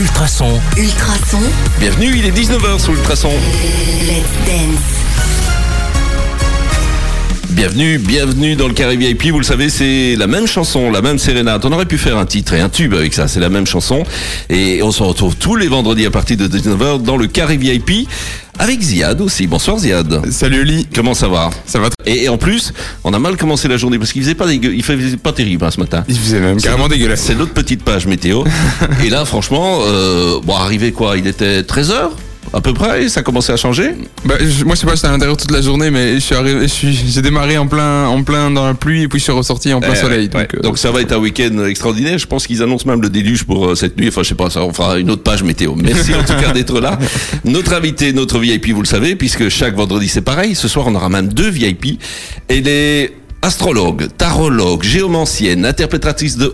Ultrason. Ultrason. Bienvenue, il est 19h sur Ultrason. Let's dance. Bienvenue, bienvenue dans le Carré VIP. Vous le savez, c'est la même chanson, la même sérénade. On aurait pu faire un titre et un tube avec ça. C'est la même chanson. Et on se retrouve tous les vendredis à partir de 19h dans le Carré VIP avec Ziad aussi. Bonsoir Ziad. Salut Oli, Comment ça va? Ça va très- et, et en plus, on a mal commencé la journée parce qu'il faisait pas dégueu- il faisait pas terrible hein, ce matin. Il faisait même carrément dégueulasse. C'est notre petite page météo. et là, franchement, euh, bon, arrivé quoi Il était 13h à peu près, ça commençait à changer. Bah, je- moi je sais pas, j'étais à l'intérieur toute la journée, mais je suis arrivé, j'ai démarré en plein, en plein dans la pluie et puis je suis ressorti en plein Eh, soleil. ouais. Donc, euh, Donc ça va être un week-end extraordinaire. Je pense qu'ils annoncent même le déluge pour euh, cette nuit. Enfin, je sais pas, ça on fera une autre page météo. Merci en tout cas d'être là. Notre invité, notre VIP, vous le savez, puisque chaque vendredi c'est pareil. Ce soir, on aura même deux VIP. Elle est astrologue, tarologue, géomancienne, interprétatrice de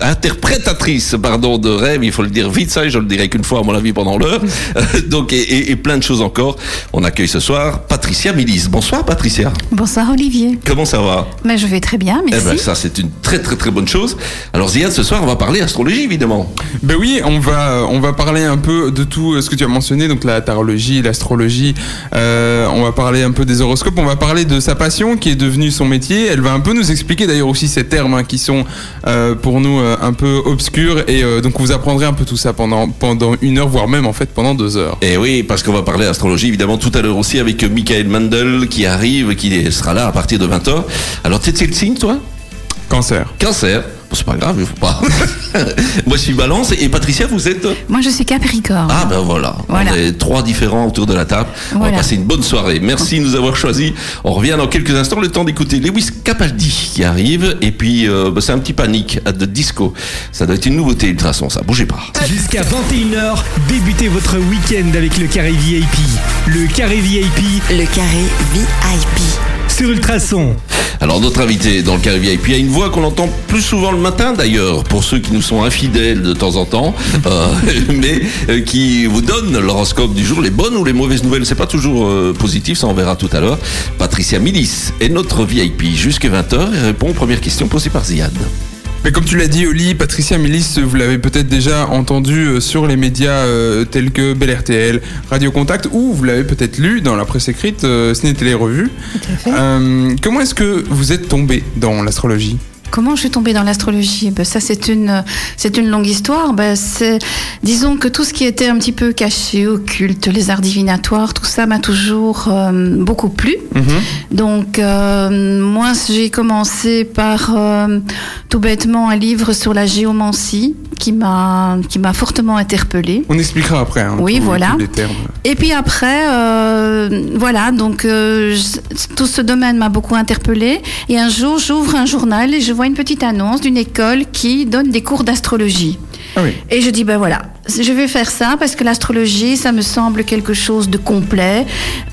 interprétatrice pardon de rêve il faut le dire vite ça et je le dirai qu'une fois à mon avis pendant l'heure Euh, donc et, et- et plein de choses encore on accueille ce soir Patricia Milis bonsoir Patricia Bonsoir Olivier. comment ça va? Mais je vais très bien, eh merci. ben ça c'est une très très très bonne chose. Alors Ziad, ce soir on va parler astrologie évidemment. Ben oui, on va, on va parler un peu de tout euh, ce que tu as mentionné, donc la tarologie, l'astrologie. Euh, on va parler un peu des horoscopes. On va parler de sa passion qui est devenue son métier. Elle va un peu nous expliquer d'ailleurs aussi ces termes hein, qui sont euh, pour nous euh, un peu obscurs. Et euh, donc vous apprendrez un peu tout ça pendant pendant une heure, voire même en fait pendant deux heures. Et oui, parce qu'on va parler astrologie évidemment tout à l'heure aussi avec Michael Mandel qui arrive, qui sera là à partir de 20h. Alors t'es de signe toi? Cancer. Cancer. C'est pas grave, il faut pas. Moi je suis balance et Patricia vous êtes Moi, je suis Capricorne. Ah ben voilà, Voilà. on est trois différents autour de la table. On va Voilà. passer une bonne soirée. Merci de nous avoir choisis. On revient dans quelques instants, le temps d'écouter Lewis Capaldi qui arrive. Et puis euh, bah, c'est un petit panique de disco. Ça doit être une nouveauté ultrason, ça. Bougez pas. Jusqu'à 21h, débutez votre week-end avec le Carré VIP. Le Carré VIP Le carré VIP. Sur Ultrason. Alors notre invité dans le carré VIP a une voix qu'on entend plus souvent le matin d'ailleurs, pour ceux qui nous sont infidèles de temps en temps, euh, mais euh, qui vous donne l'horoscope du jour, les bonnes ou les mauvaises nouvelles. C'est pas toujours euh, positif, ça on verra tout à l'heure. Patricia Milis est notre VIP jusqu'à 20h et répond aux premières questions posées par Ziad. Mais comme tu l'as dit, Oli, Patricia Milis, vous l'avez peut-être déjà entendu euh, sur les médias euh, tels que Bel RTL, Radio Contact, ou vous l'avez peut-être lu dans la presse écrite, euh, Ciné Télé Revue. Tout à fait. Comment est-ce que vous êtes tombé dans l'astrologie? Comment je suis tombée dans l'astrologie ben, Ça, c'est une, c'est une longue histoire. Ben, c'est, disons que tout ce qui était un petit peu caché, occulte, les arts divinatoires, tout ça m'a toujours euh, beaucoup plu. Donc, euh, moi, j'ai commencé par euh, tout bêtement un livre sur la géomancie qui m'a, qui m'a fortement interpellée. On expliquera après. hein, Oui, voilà. tous les termes. Et puis après, voilà, donc tout ce domaine m'a beaucoup interpellée. Et un jour, j'ouvre un journal et je vois une petite annonce d'une école qui donne des cours d'astrologie. Ah oui. Et je dis, ben voilà, je vais faire ça parce que l'astrologie, ça me semble quelque chose de complet,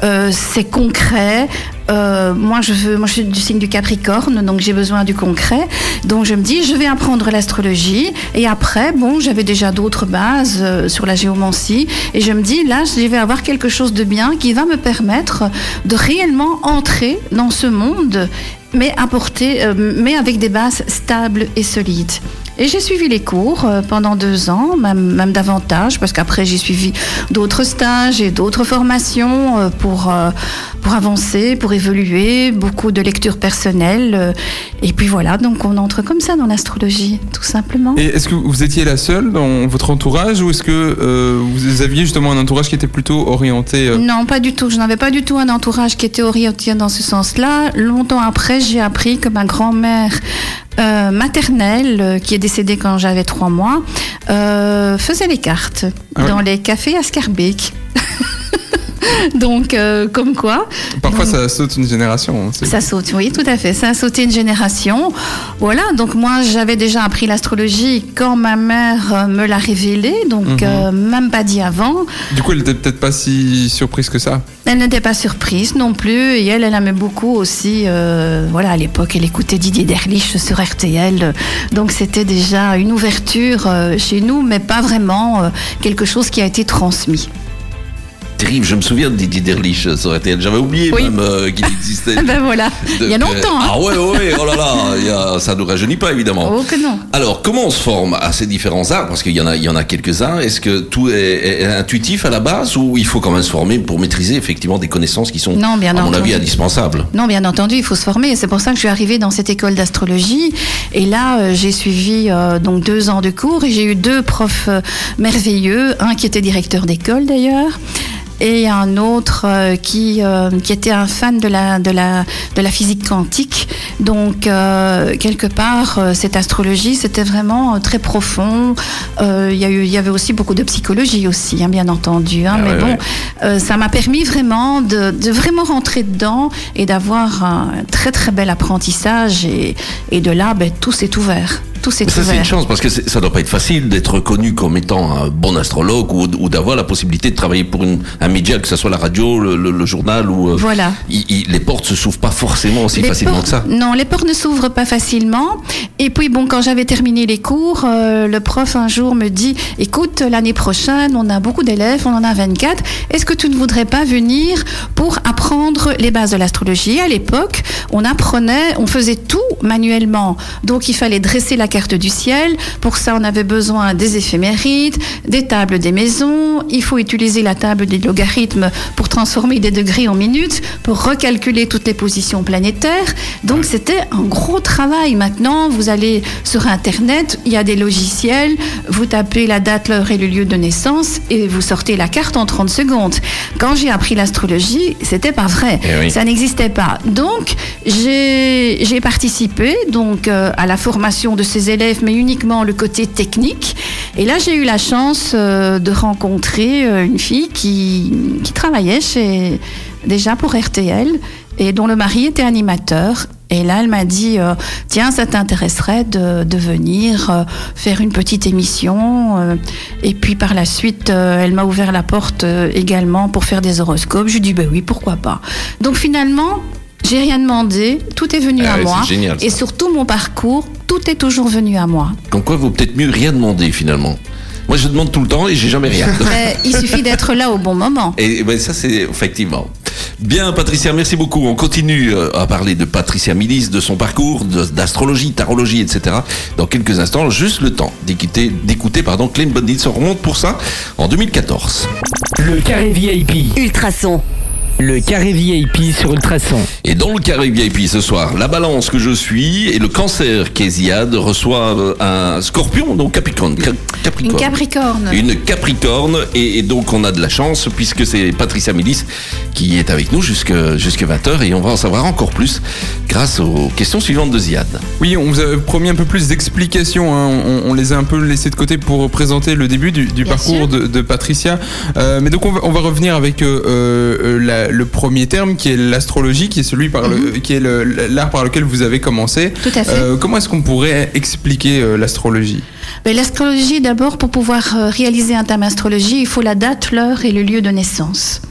euh, c'est concret. Euh, moi, je veux, moi, je suis du signe du Capricorne, donc j'ai besoin du concret. Donc, je me dis, je vais apprendre l'astrologie. Et après, bon, j'avais déjà d'autres bases euh, sur la géomancie. Et je me dis, là, je vais avoir quelque chose de bien qui va me permettre de réellement entrer dans ce monde, mais apporter, euh, mais avec des bases stables et solides. Et j'ai suivi les cours euh, pendant deux ans, même, même davantage, parce qu'après j'ai suivi d'autres stages et d'autres formations euh, pour, euh, pour avancer, pour évoluer, beaucoup de lectures personnelles. et puis voilà, donc on entre comme ça dans l'astrologie, tout simplement. Et est-ce que vous étiez la seule dans votre entourage ou est-ce que euh, vous aviez justement un entourage qui était plutôt orienté euh, Non, pas du tout. Je n'avais pas du tout un entourage qui était orienté dans ce sens-là. Longtemps après, j'ai appris que ma grand-mère euh, maternelle, qui est décédée quand j'avais trois mois, euh, faisait les cartes Ah oui. dans les cafés à Scarbeck. Donc, euh, comme quoi, Parfois ça saute une génération. ça saute, oui, tout à fait. Ça a sauté une génération. Voilà, donc moi, j'avais déjà appris l'astrologie quand ma mère euh, me l'a révélée, donc Mhm. euh, même pas dit avant. Du coup, elle était peut-être pas si surprise que ça. Elle n'était pas surprise non plus, et elle, elle aimait beaucoup aussi. euh, voilà, à l'époque, elle écoutait Didier Derlich sur RTL, donc c'était déjà une ouverture chez nous, mais pas vraiment quelque chose qui a été transmis. Terrible. Je me souviens de Didier Derlich euh, sur RTL. J'avais oublié Oui. même euh, qu'il existait. Ben voilà, il y a longtemps. hein. Ah ouais, ouais, oh là là, il y a- ça nous rajeunit pas évidemment. Oh que non. Alors, comment on se forme à ces différents arts? Parce qu'il y en a, il y en a quelques-uns. Est-ce que tout est, est intuitif à la base ou il faut quand même se former pour maîtriser effectivement des connaissances qui sont, Non, bien à mon entendu. avis, indispensables? Non, bien entendu, il faut se former. C'est pour ça que je suis arrivée dans cette école d'astrologie. Et là, euh, j'ai suivi euh, donc deux ans de cours et j'ai eu deux profs merveilleux. Un qui était directeur d'école d'ailleurs. Et un autre euh, qui, euh, qui était un fan de la, de la, de la physique quantique. Donc, euh, quelque part, cette astrologie, c'était vraiment très profond. Il y, a eu- il y avait aussi beaucoup de psychologie aussi, hein, bien entendu. hein. Ah mais ouais, bon, ouais. ça m'a permis vraiment de, de vraiment rentrer dedans et d'avoir un très très bel apprentissage et, et de là ben, tout s'est ouvert tout s'est ça, c'est ouvert une chance parce que ça doit pas être facile d'être reconnu comme étant un bon astrologue ou, ou d'avoir la possibilité de travailler pour une, un média, que ce soit la radio, le, le- le journal ou. euh, Voilà. il- il- les portes se s'ouvrent pas forcément aussi Les facilement portes- que ça. Non, les portes ne s'ouvrent pas facilement. Et puis bon, quand j'avais terminé les cours, euh, le prof un jour me dit "Écoute, l'année prochaine, on a beaucoup d'élèves, on en a 24. Est-ce que tu ne voudrais pas venir pour apprendre les bases de l'astrologie? À l'époque, on apprenait, on faisait tout manuellement. Donc il fallait dresser la carte du ciel. Pour ça, on avait besoin des éphémérides, des tables des maisons. Il faut utiliser la table des logarithmes pour transformer des degrés en minutes, pour recalculer toutes les positions planétaires. Donc c'était un gros travail. Maintenant, vous allez sur Internet, il y a des logiciels, vous tapez la date, l'heure et le lieu de naissance et vous sortez la carte en 30 secondes. Quand j'ai appris l'astrologie, c'était pas vrai. Eh oui. Ça n'existait pas. Donc, j'ai j'ai participé donc euh, à la formation de ces élèves, mais uniquement le côté technique. Et là, j'ai eu la chance euh, de rencontrer euh, une fille qui, travaillait déjà pour RTL et dont le mari était animateur. Et là, elle m'a dit, euh, tiens, ça t'intéresserait de, venir faire une petite émission. et puis par la suite, elle m'a ouvert la porte également pour faire des horoscopes. Je lui ai dit, ben oui, pourquoi pas. Donc finalement, j'ai rien demandé, tout est venu Ah à ouais, moi. c'est génial, et surtout mon parcours, tout est toujours venu à moi. Comme quoi, vaut peut-être mieux rien demander finalement? Moi, je demande tout le temps et j'ai jamais rien. Mais il suffit d'être là au bon moment. Et ben, ça, c'est effectivement. Bien, Patricia, merci beaucoup. On continue euh, à parler de Patricia Milis, de son parcours, d'astrologie, tarologie, etc. Dans quelques instants, juste le temps d'écouter, d'écouter pardon, Clean Bandits. On remonte pour ça en 2014. Le carré VIP. Ultrason. Le carré VIP sur Ultrason. Et dans le carré VIP ce soir, la balance que je suis et le cancer qu'Esiade reçoivent un scorpion, donc Capricorne. Ca- Une Capricorne. Capricorne. Une Capricorne et, et donc on a de la chance puisque c'est Patricia Milis qui est avec nous jusque, jusque 20h et on va en savoir encore plus grâce aux questions suivantes de Ziad. Oui, on vous avait promis un peu plus d'explications. hein. On, on les a un peu laissés de côté pour présenter le début du, parcours de, de Patricia. Euh, mais donc on va, on va revenir avec euh, euh, la- le premier terme qui est l'astrologie, qui est celui par le, qui est l'art par lequel vous avez commencé. Mhm. Tout à fait. Euh, comment est-ce qu'on pourrait expliquer euh, l'astrologie? Mais L'astrologie, d'abord, pour pouvoir euh, réaliser un thème astrologie, il faut la date, l'heure et le lieu de naissance.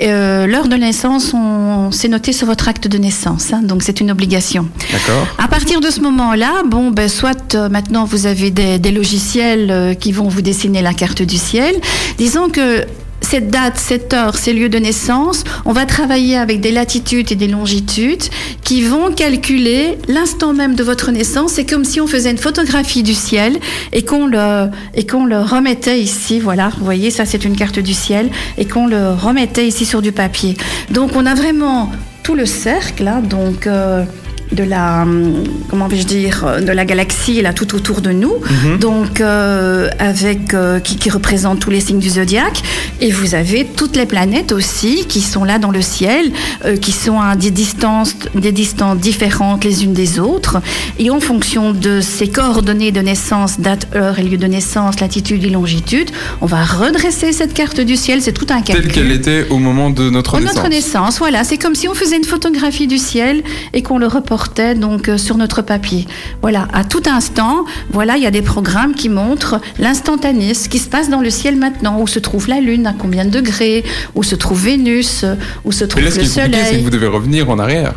Euh, l'heure de naissance, on, c'est noté sur votre acte de naissance, hein, donc c'est une obligation. D'accord. À partir de ce moment-là, bon, ben, soit maintenant vous avez des, des logiciels qui vont vous dessiner la carte du ciel. Disons que cette date, cette heure, ces lieux de naissance, on va travailler avec des latitudes et des longitudes qui vont calculer l'instant même de votre naissance. C'est comme si on faisait une photographie du ciel et qu'on le, et qu'on le remettait ici. Voilà, vous voyez, ça c'est une carte du ciel et qu'on le remettait ici sur du papier. Donc on a vraiment tout le cercle, là, donc. euh, de la hum, comment vais-je dire euh, de la galaxie là tout autour de nous. Donc euh, avec euh, qui, qui représente tous les signes du zodiaque. Et vous avez toutes les planètes aussi qui sont là dans le ciel euh, qui sont à des distances des distances différentes les unes des autres. Et en fonction de ces coordonnées de naissance date heure et lieu de naissance latitude et longitude on va redresser cette carte du ciel. C'est tout un calcul. Telle qu'elle était au moment de notre au naissance. notre naissance, voilà, c'est comme si on faisait une photographie du ciel et qu'on le reportait donc euh, sur notre papier. Voilà, à tout instant, voilà, il y a des programmes qui montrent l'instantané, ce qui se passe dans le ciel maintenant, où se trouve la Lune, à combien de degrés, où se trouve Vénus, euh, où se Mais trouve là, ce le qui est compliqué, c'est que Soleil. vous devez revenir en arrière.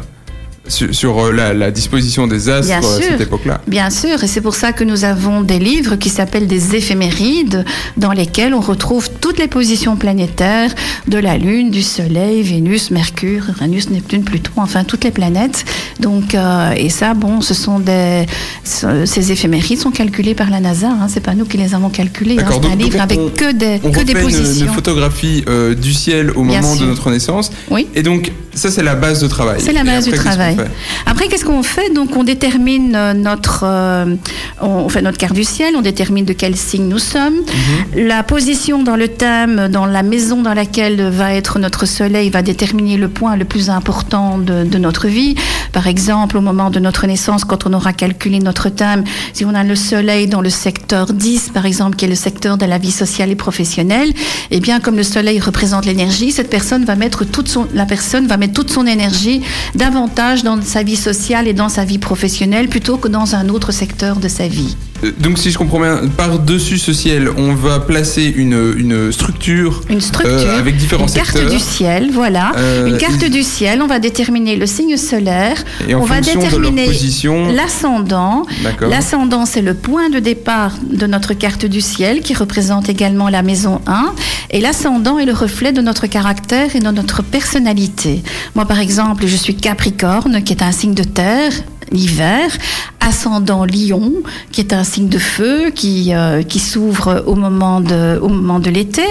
Sur, sur, euh, la, la, disposition des astres Bien à cette époque-là. Bien sûr, et c'est pour ça que nous avons des livres qui s'appellent des éphémérides, dans lesquels on retrouve toutes les positions planétaires de la Lune, du Soleil, Vénus, Mercure, Uranus, Neptune, Pluton, enfin toutes les planètes. Donc, euh, et ça, bon, ce sont des, ces éphémérides sont calculées par la NASA. Hein, c'est pas nous qui les avons calculées. hein, c'est un donc- livre donc avec on- que des, On que des refait une, positions. une photographie euh, du ciel au Bien moment de notre naissance. Oui. Et donc, ça, c'est la base de travail. C'est la base du après, travail. Fait Après, qu'est-ce qu'on fait Donc, on détermine euh, notre, euh, on fait notre carte du ciel, on détermine de quel signe nous sommes, Mhm. la position dans le thème, dans la maison dans laquelle va être notre soleil, va déterminer le point le plus important de, de notre vie. Par exemple, au moment de notre naissance, quand on aura calculé notre thème, si on a le soleil dans le secteur 10, par exemple, qui est le secteur de la vie sociale et professionnelle, eh bien, comme le soleil représente l'énergie, cette personne va mettre toute son, la personne va mettre toute son énergie davantage dans sa vie sociale et dans sa vie professionnelle plutôt que dans un autre secteur de sa vie. Euh, Donc, si je comprends bien, par-dessus ce ciel, on va placer une, une structure, Une structure, euh, avec différents une carte secteurs. du ciel, voilà. Euh, une carte du ciel, on va déterminer le signe solaire, Et on va déterminer l'ascendant. L'ascendant, c'est le point de départ de notre carte du ciel qui représente également la maison 1. Et l'ascendant est le reflet de notre caractère et de notre personnalité. Moi, par exemple, je suis Capricorne, qui est un signe de terre l'hiver, ascendant Lion, qui est un signe de feu qui, euh, qui s'ouvre au moment de, au moment de l'été.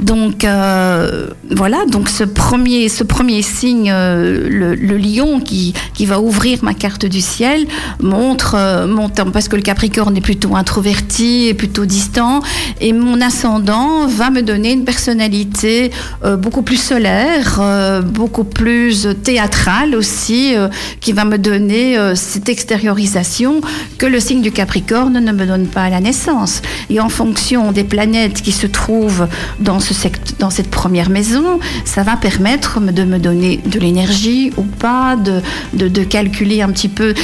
Donc euh, voilà, donc ce premier, ce premier signe, euh, le, lion qui, qui va ouvrir ma carte du ciel, montre, euh, montre parce que le Capricorne est plutôt introverti et plutôt distant, et mon ascendant va me donner une personnalité beaucoup plus solaire, beaucoup plus théâtrale aussi, qui va me donner cette extériorisation que le signe du Capricorne ne me donne pas à la naissance. Et en fonction des planètes qui se trouvent dans, cette première maison, ça va permettre de me donner de l'énergie ou pas, de, calculer un petit peu.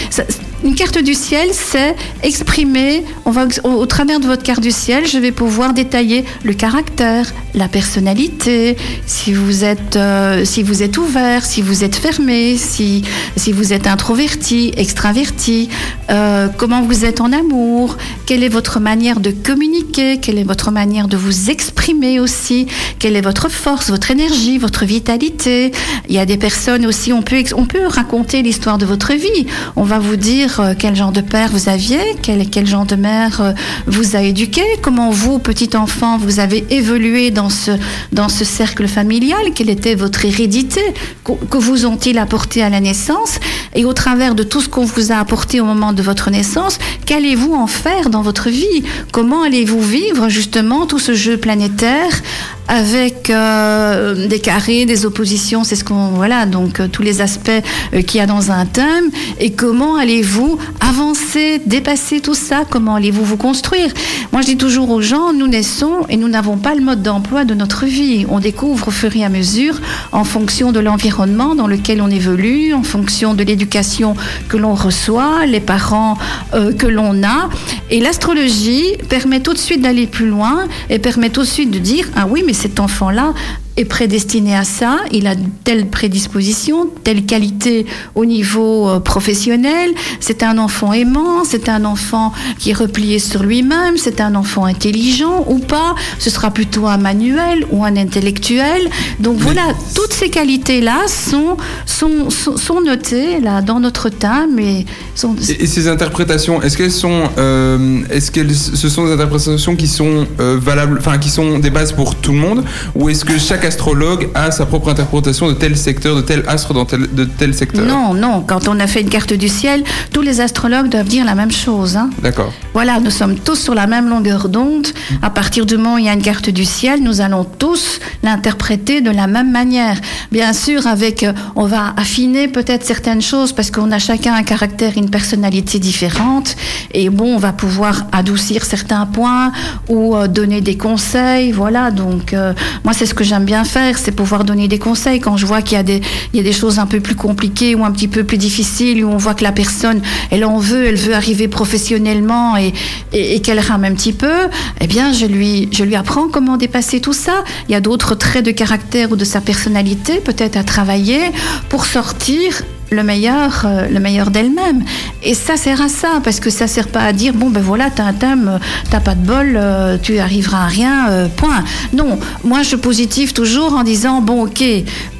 Une carte du ciel, c'est exprimer, on va, au, travers de votre carte du ciel, je vais pouvoir détailler le caractère, la personnalité, si vous êtes, euh, si vous êtes ouvert, si vous êtes fermé, si, si vous êtes introverti, extraverti, euh, comment vous êtes en amour, quelle est votre manière de communiquer, quelle est votre manière de vous exprimer aussi, quelle est votre force, votre énergie, votre vitalité. Il y a des personnes aussi, on peut, on peut raconter l'histoire de votre vie. On va vous dire euh, quel genre de père vous aviez, quel, quel genre de mère euh, vous a éduqué, comment vous, petit enfant, vous avez évolué dans ce, dans ce cercle familial, quelle était votre hérédité, que, vous ont-ils apporté à la naissance, et au travers de tout ce qu'on vous a apporté au moment de votre naissance, qu'allez-vous en faire dans votre vie Comment allez-vous vivre justement tout ce jeu planétaire avec euh, des carrés, des oppositions, c'est ce qu'on voilà donc tous les aspects qu'il y a dans un thème et comment allez-vous avancer, dépasser tout ça, comment allez-vous vous construire? Moi je dis toujours aux gens, nous naissons et nous n'avons pas le mode d'emploi de notre vie, on découvre au fur et à mesure en fonction de l'environnement dans lequel on évolue, en fonction de l'éducation que l'on reçoit, les parents euh, que l'on a. Et l'astrologie permet tout de suite d'aller plus loin et permet tout de suite de dire ah oui mais cet enfant-là est prédestiné à ça, il a telle prédisposition, telle qualité au niveau euh, professionnel, c'est un enfant aimant, c'est un enfant qui est replié sur lui-même, c'est un enfant intelligent ou pas, ce sera plutôt un manuel ou un intellectuel. Donc voilà, toutes ces qualités-là sont, sont, sont, sont notées là dans notre thème et sont, Et, et ces interprétations, est-ce qu'elles sont, euh, est-ce qu'elles, ce sont des interprétations qui sont euh, valables, enfin qui sont des bases pour tout le monde, ou est-ce que chaque astrologue a sa propre interprétation de tel secteur, de tel astre dans tel, de tel secteur Non, non. Quand on a fait une carte du ciel, tous les astrologues doivent dire la même chose. hein. D'accord. Voilà, nous sommes tous sur la même longueur d'onde. À partir du moment où il y a une carte du ciel, nous allons tous l'interpréter de la même manière. Bien sûr, avec, euh, on va affiner peut-être certaines choses parce qu'on a chacun un caractère, une personnalité différente. Et bon, on va pouvoir adoucir certains points ou euh, donner des conseils. Voilà, donc euh, moi, c'est ce que j'aime bien faire, c'est pouvoir donner des conseils quand je vois qu'il y a des, il y a des choses un peu plus compliquées ou un petit peu plus difficiles, où on voit que la personne, elle en veut, elle veut arriver professionnellement et, et, qu'elle rame un petit peu, eh bien, je lui, je lui apprends comment dépasser tout ça. Il y a d'autres traits de caractère ou de sa personnalité, peut-être à travailler pour sortir le meilleur, euh, le meilleur d'elle-même. Et ça sert à ça, parce que ça sert pas à dire bon ben voilà, t'as un thème, euh, t'as pas de bol, euh, tu arriveras à rien, point. Non, moi je positive toujours en disant bon ok.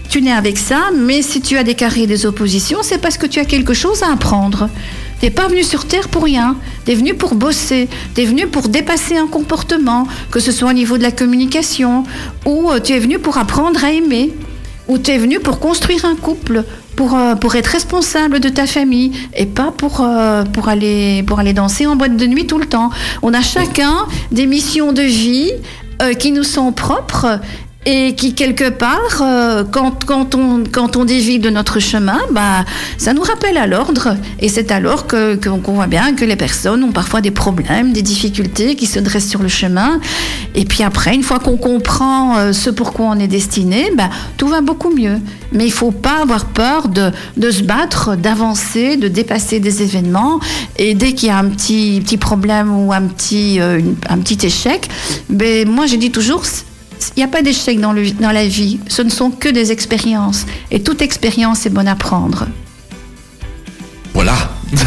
Tu nais avec ça, mais si tu as des carrés des oppositions, c'est parce que tu as quelque chose à apprendre. T'es pas venu sur Terre pour rien. T'es venu pour bosser. T'es venu pour dépasser un comportement, que ce soit au niveau de la communication, ou tu es venu pour apprendre à aimer, ou tu es venu pour construire un couple, pour, euh, pour être responsable de ta famille, et pas pour, euh, pour aller danser en boîte de nuit tout le temps. On a chacun des missions de vie euh, qui nous sont propres et qui quelque part, euh, quand, quand, on, quand on dévie de notre chemin, bah, ça nous rappelle à l'ordre. Et c'est alors que que- qu'on voit bien que les personnes ont parfois des problèmes, des difficultés qui se dressent sur le chemin. Et puis après, une fois qu'on comprend euh, ce pourquoi on est destiné, bah, tout va beaucoup mieux. Mais il faut pas avoir peur de, de se battre, d'avancer, de dépasser des événements. Et dès qu'il y a un petit, petit problème ou un petit, euh, un petit échec, ben, moi je dis toujours, il n'y a pas d'échec dans, le- dans la vie, ce ne sont que des expériences. Et toute expérience est bonne à prendre. Voilà.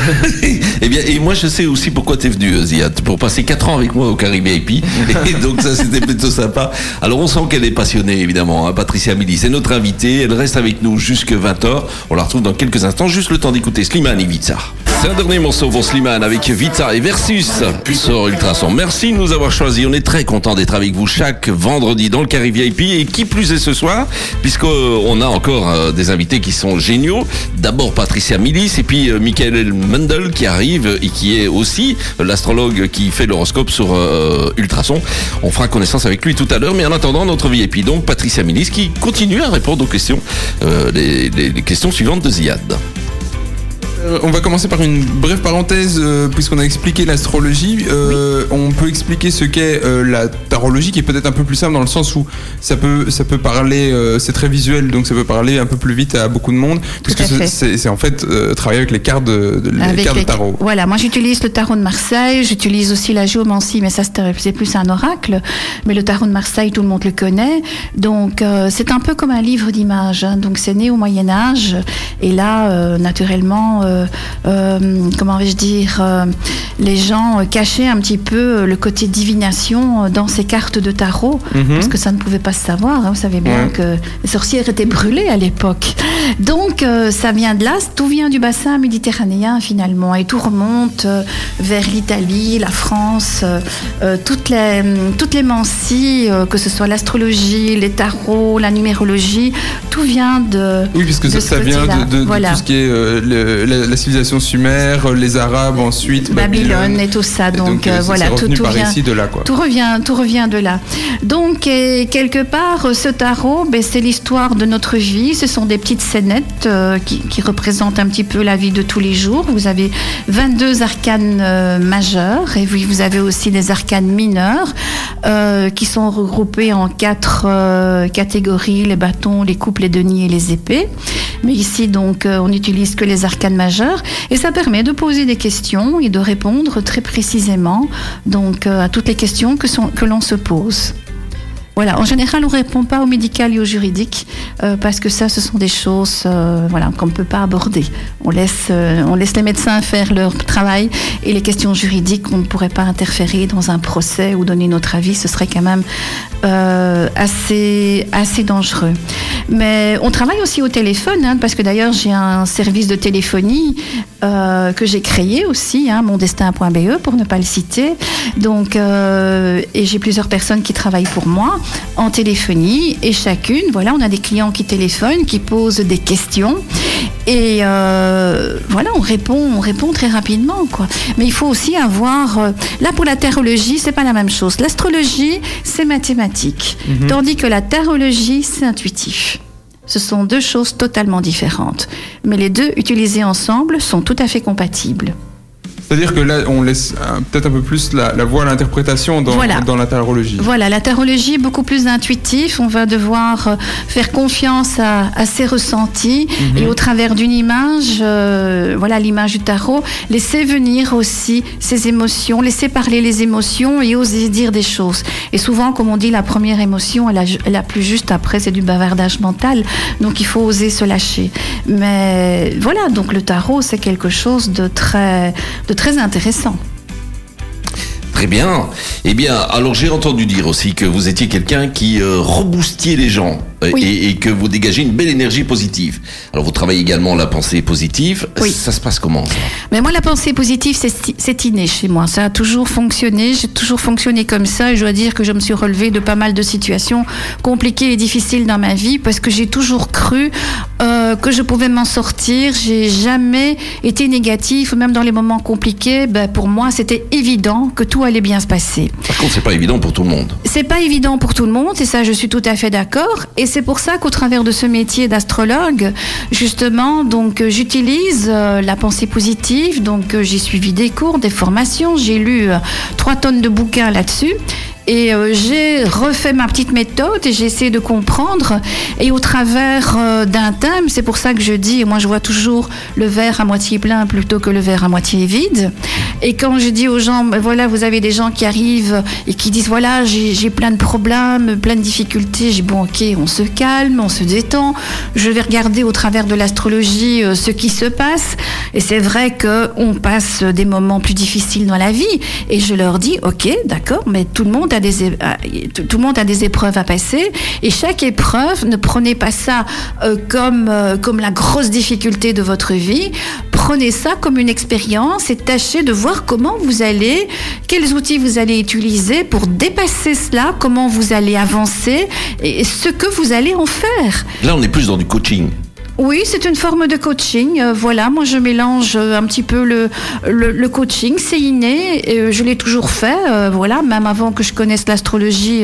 eh bien, et moi, je sais aussi pourquoi tu es venu, euh, Ziad, pour passer 4 ans avec moi au Caribé VIP. Et donc, ça, c'était plutôt sympa. Alors, on sent qu'elle est passionnée, évidemment. hein. Patricia Mili, c'est notre invitée. Elle reste avec nous jusque 20h. On la retrouve dans quelques instants. Juste le temps d'écouter Slimane et Vitsa. C'est un dernier morceau pour Slimane avec Vitsa et Versus sur Ultrason. Merci de nous avoir choisis. On est très content d'être avec vous chaque vendredi dans le Caribé VIP. Et qui plus est ce soir, puisqu'on a encore euh, des invités qui sont géniaux. D'abord Patricia Milis et puis euh, Michael Mendel qui arrive et qui est aussi l'astrologue qui fait l'horoscope sur euh, Ultrason. On fera connaissance avec lui tout à l'heure, mais en attendant notre VIP, donc Patricia Milis qui continue à répondre aux questions, euh, les questions suivantes de Ziad. Euh, on va commencer par une brève parenthèse, euh, puisqu'on a expliqué l'astrologie. Euh, On peut expliquer ce qu'est la tarologie, qui est peut-être un peu plus simple dans le sens où ça peut, ça peut parler, c'est très visuel, donc ça peut parler un peu plus vite à beaucoup de monde, puisque c'est- en fait travailler avec les cartes de, de- les Avec cartes les- de tarot. Voilà, moi j'utilise le tarot de Marseille, j'utilise aussi la géomancie, mais ça c'est plus un oracle. Mais le tarot de Marseille, tout le monde le connaît. Donc c'est un peu comme un livre d'images. hein. Donc c'est né au Moyen Âge. Et là, naturellement, comment vais-je dire, euh, les gens euh, cachaient un petit peu euh, le côté divination euh, dans ces cartes de tarot, parce que ça ne pouvait pas se savoir. hein. Vous savez bien Ouais. que les sorcières étaient brûlées à l'époque. Donc euh, ça vient de là, tout vient du bassin méditerranéen finalement, et tout remonte euh, vers l'Italie, la France, euh, euh, toutes les toutes les mancies, euh, que ce soit l'astrologie, les tarots, la numérologie, tout vient de Oui, puisque de ça, vient de, tout ce qui est euh, le- la, la civilisation sumère, les Arabes ensuite, Babylone et tout ça. Et Donc, euh, euh, voilà, tout, tout par vient. ici de là, quoi. Tout revient, tout revient de là. Donc, et quelque part, ce tarot, ben, c'est l'histoire de notre vie. Ce sont des petites scénettes euh, qui, qui représentent un petit peu la vie de tous les jours. Vous avez 22 arcanes euh, majeurs et vous avez aussi des arcanes mineurs euh, qui sont regroupés en quatre catégories les bâtons, les coupes, les deniers et les épées. Mais ici, donc, on n'utilise que les arcanes majeures et ça permet de poser des questions et de répondre très précisément euh, à toutes les questions que l'on se pose. Voilà, en général, on ne répond pas au médical et au juridique euh, parce que ça, ce sont des choses euh, voilà, qu'on ne peut pas aborder. On laisse, euh, on laisse les médecins faire leur travail et les questions juridiques, on ne pourrait pas interférer dans un procès ou donner notre avis. Ce serait quand même euh, assez, assez dangereux. Mais on travaille aussi au téléphone, hein, parce que d'ailleurs, j'ai un service de téléphonie euh, que j'ai créé aussi, hein, mondestin.be pour ne pas le citer. Donc, euh, et j'ai plusieurs personnes qui travaillent pour moi en téléphonie et chacune, voilà, on a des clients qui téléphonent, qui posent des questions et euh, voilà, on répond, on répond très rapidement, quoi. Mais il faut aussi avoir, euh, là pour la tarologie, c'est pas la même chose. L'astrologie, c'est mathématique, tandis que la tarologie, c'est intuitif. Ce sont deux choses totalement différentes. Mais les deux, utilisées ensemble, sont tout à fait compatibles. C'est-à-dire que là, on laisse euh, peut-être un peu plus la, la voie à l'interprétation dans, Voilà. dans la tarologie. Voilà, la tarologie est beaucoup plus intuitive. On va devoir euh, faire confiance à, à ses ressentis et au travers d'une image, euh, voilà l'image du tarot, laisser venir aussi ses émotions, laisser parler les émotions et oser dire des choses. Et souvent, comme on dit, la première émotion, elle a, elle a plus juste après, c'est du bavardage mental. Donc il faut oser se lâcher. Mais voilà, donc le tarot, c'est quelque chose de très, de très intéressant. Très bien. Eh bien, alors j'ai entendu dire aussi que vous étiez quelqu'un qui euh, les gens Oui. et, et que vous dégagez une belle énergie positive. Alors vous travaillez également la pensée positive. Oui. Ça se passe comment ça? Mais moi, la pensée positive, c'est inné chez moi. Ça a toujours fonctionné. J'ai toujours fonctionné comme ça. Et je dois dire que je me suis relevée de pas mal de situations compliquées et difficiles dans ma vie parce que j'ai toujours cru euh, que je pouvais m'en sortir. J'ai jamais été négatif, même dans les moments compliqués. Ben, pour moi, c'était évident que tout allait bien se passer. Par contre, c'est pas évident pour tout le monde. C'est pas évident pour tout le monde, et ça, je suis tout à fait d'accord. Et c'est pour ça qu'au travers de ce métier d'astrologue, justement, euh, j'utilise euh, la pensée positive. Donc euh, j'ai suivi des cours, des formations, j'ai lu trois tonnes de bouquins là-dessus. Et euh, j'ai refait ma petite méthode et j'ai essayé de comprendre. Et au travers euh, d'un thème, c'est pour ça que je dis, moi je vois toujours le verre à moitié plein plutôt que le verre à moitié vide. Et quand je dis aux gens, ben voilà, vous avez des gens qui arrivent et qui disent, voilà, j'ai plein de problèmes, plein de difficultés. J'ai bon, ok, on se calme, on se détend. Je vais regarder au travers de l'astrologie euh, ce qui se passe. Et c'est vrai qu'on passe des moments plus difficiles dans la vie. Et je leur dis, ok, d'accord, mais tout le monde des, tout le monde a des épreuves à passer. Et chaque épreuve, ne prenez pas ça euh, comme, euh, comme la grosse difficulté de votre vie. Prenez ça comme une expérience et tâchez de voir comment vous allez, quels outils vous allez utiliser pour dépasser cela, comment vous allez avancer et ce que vous allez en faire. Là, on est plus dans du coaching. Oui, c'est une forme de coaching. Euh, voilà, moi je mélange euh, un petit peu le, le, le coaching, c'est inné. euh, je l'ai toujours fait. euh, voilà, même avant que je connaisse l'astrologie,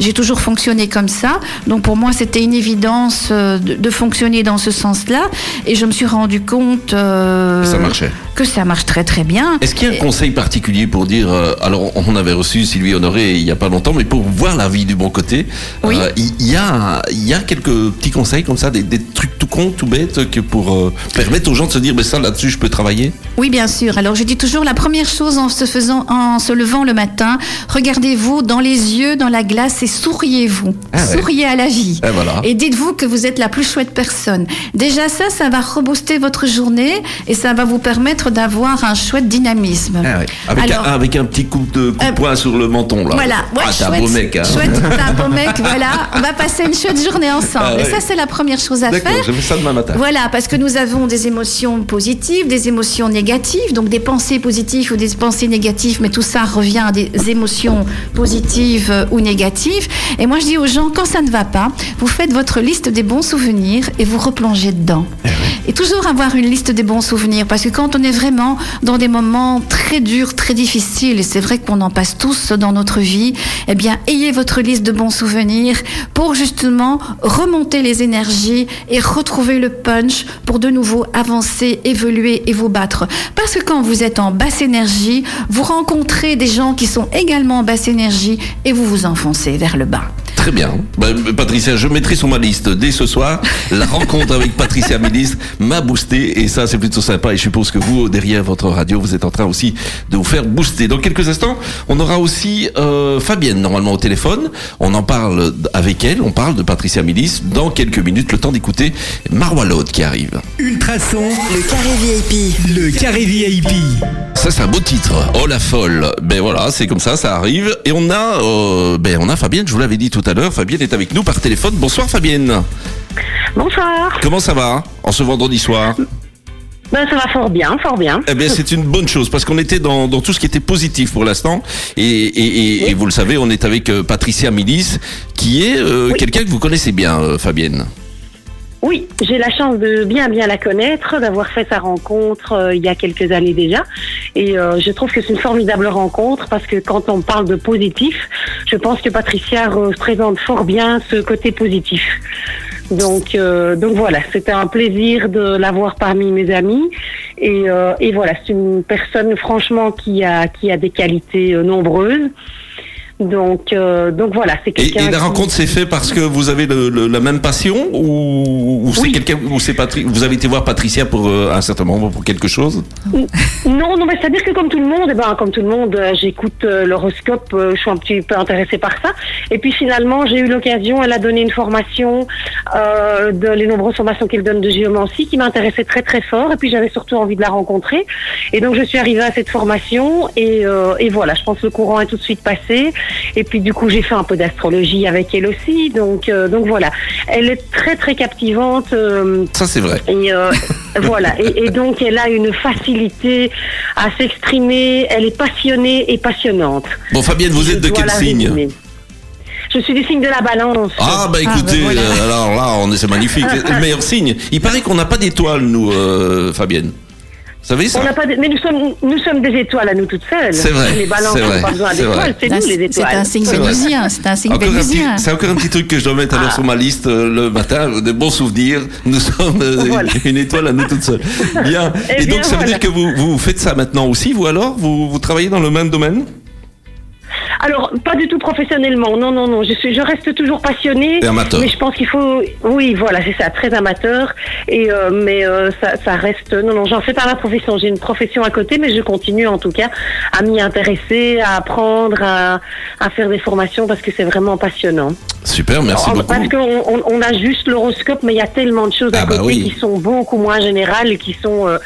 j'ai toujours fonctionné comme ça. Donc pour moi, c'était une évidence de, de fonctionner dans ce sens-là. Et je me suis rendu compte Ça marchait. que ça marche très très bien. Est-ce qu'il y a un conseil particulier pour dire, alors on avait reçu Sylvie Honoré il y a pas longtemps, mais pour voir la vie du bon côté, il y, a, y a quelques petits conseils comme ça, des, des trucs tout cons, tout bêtes, que pour euh, permettre aux gens de se dire, mais ça là-dessus je peux travailler? Oui, bien sûr. Alors, je dis toujours la première chose en se faisant, en se levant le matin, regardez-vous dans les yeux, dans la glace et souriez-vous. Ah ouais. Souriez à la vie. Et voilà. Et dites-vous que vous êtes la plus chouette personne. Déjà ça, ça va rebooster votre journée et ça va vous permettre d'avoir un chouette dynamisme. Avec, Alors, un, avec un petit coup de, coup de Euh, poing sur le menton là. voilà, ouais, ah, t'es un beau mec. Hein. chouette, un beau mec, voilà. On va passer une chouette journée ensemble. Ah ouais. Et ça, c'est la première chose à faire. Je fais ça demain matin. Voilà, parce que nous avons des émotions positives, des émotions négatives, donc des pensées positives ou des pensées négatives, mais tout ça revient à des émotions positives euh, ou négatives. Et moi, je dis aux gens, quand ça ne va pas, vous faites votre liste des bons souvenirs et vous replongez dedans. Et toujours avoir une liste des bons souvenirs, parce que quand on est vraiment dans des moments très durs, très difficiles, et c'est vrai qu'on en passe tous dans notre vie, eh bien, ayez votre liste de bons souvenirs pour justement remonter les énergies et retrouver le punch pour de nouveau avancer, évoluer et vous battre. Parce que quand vous êtes en basse énergie, vous rencontrez des gens qui sont également en basse énergie et vous vous enfoncez vers le bas. Très bien. Bah, Patricia, je mettrai sur ma liste dès ce soir la rencontre avec Patricia Milis m'a boosté et ça c'est plutôt sympa et je suppose que vous derrière votre radio vous êtes en train aussi de vous faire booster. Dans quelques instants, on aura aussi euh, Fabienne normalement au téléphone. On en parle avec elle, on parle de Patricia Milis dans quelques minutes. Le temps d'écouter Marwa Lode qui arrive. Ultrason, Le carré VIP. le carré VIP. Ça c'est un beau titre. Oh la folle. Ben voilà, c'est comme ça, ça arrive. Et on a, euh, ben on a Fabienne. Je vous l'avais dit tout à l'heure. Fabienne est avec nous par téléphone. Bonsoir Fabienne. Bonsoir. Comment ça va en ce vendredi soir? Ben, ça va fort bien, fort bien. Eh bien, c'est une bonne chose parce qu'on était dans, dans tout ce qui était positif pour l'instant. Et, et, et, et vous le savez, on est avec euh, Patricia Milis, qui est euh, Oui. quelqu'un que vous connaissez bien, euh, Fabienne. Oui, j'ai la chance de bien bien la connaître, d'avoir fait sa rencontre euh, il y a quelques années déjà. Et euh, je trouve que c'est une formidable rencontre parce que quand on parle de positif, je pense que Patricia représente fort bien ce côté positif. Donc, euh, donc voilà, c'était un plaisir de l'avoir parmi mes amis. Et, et voilà, c'est une personne franchement qui a qui a des qualités nombreuses. Donc, euh, donc voilà, c'est Et, quelqu'un. et la qui- rencontre s'est faite parce que vous avez le- le- la même passion ou, ou c'est Oui. quelqu'un ou c'est Patri- vous avez été voir Patricia pour euh, un certain moment pour quelque chose? Non, non, mais c'est-à-dire que comme tout le monde, eh ben, comme tout le monde, euh, j'écoute euh, l'horoscope, euh, je suis un petit peu intéressée par ça. Et puis finalement, j'ai eu l'occasion, elle a donné une formation, euh, de les nombreuses formations qu'elle donne de géomancie, qui m'intéressait très très fort. Et puis j'avais surtout envie de la rencontrer. Et donc je suis arrivée à cette formation et, euh, et voilà, je pense que le courant est tout de suite passé. Et puis du coup, j'ai fait un peu d'astrologie avec elle aussi. Donc, euh, donc voilà, elle est très très captivante. euh, Ça c'est vrai. et euh, voilà. Et, et donc, elle a une facilité à s'exprimer. Elle est passionnée et passionnante. Bon Fabienne, vous Je êtes de quel signe résumer. Je suis du signe de la balance. Ah bah écoutez, bah, voilà. euh, alors là, on est c'est magnifique, c'est le meilleur signe. Il paraît qu'on n'a pas d'étoiles nous, euh, Fabienne. Vous savez ça On n'a pas de- Mais nous sommes, nous sommes des étoiles à nous toutes seules. C'est vrai, Les balances c'est n'ont pas besoin c'est d'étoiles. C'est nous les C'est étoiles. un signe C'est vénusien. C'est un signe Encore un petit- vénusien. C'est encore un petit truc que je dois mettre alors Ah. sur ma liste euh, le matin, des bons souvenirs. Nous sommes euh, Voilà. une étoile à nous toutes seules. Bien. Eh Et donc ça veut voilà. dire que vous, vous faites ça maintenant aussi, vous alors? Vous, vous travaillez dans le même domaine? Alors, pas du tout professionnellement. Non, non, non. Je, suis, je reste toujours passionnée. Et amateur. Mais je pense qu'il faut. Oui, voilà, c'est ça, très amateur. Et euh, mais euh, ça, ça reste. Non, non, j'en fais pas ma profession. J'ai une profession à côté, mais je continue en tout cas à m'y intéresser, à apprendre, à, à faire des formations parce que c'est vraiment passionnant. Super, merci Oh, beaucoup. Parce qu'on on, on a juste l'horoscope, mais il y a tellement de choses à Ah bah côté oui. qui sont beaucoup moins générales et qui sont. euh,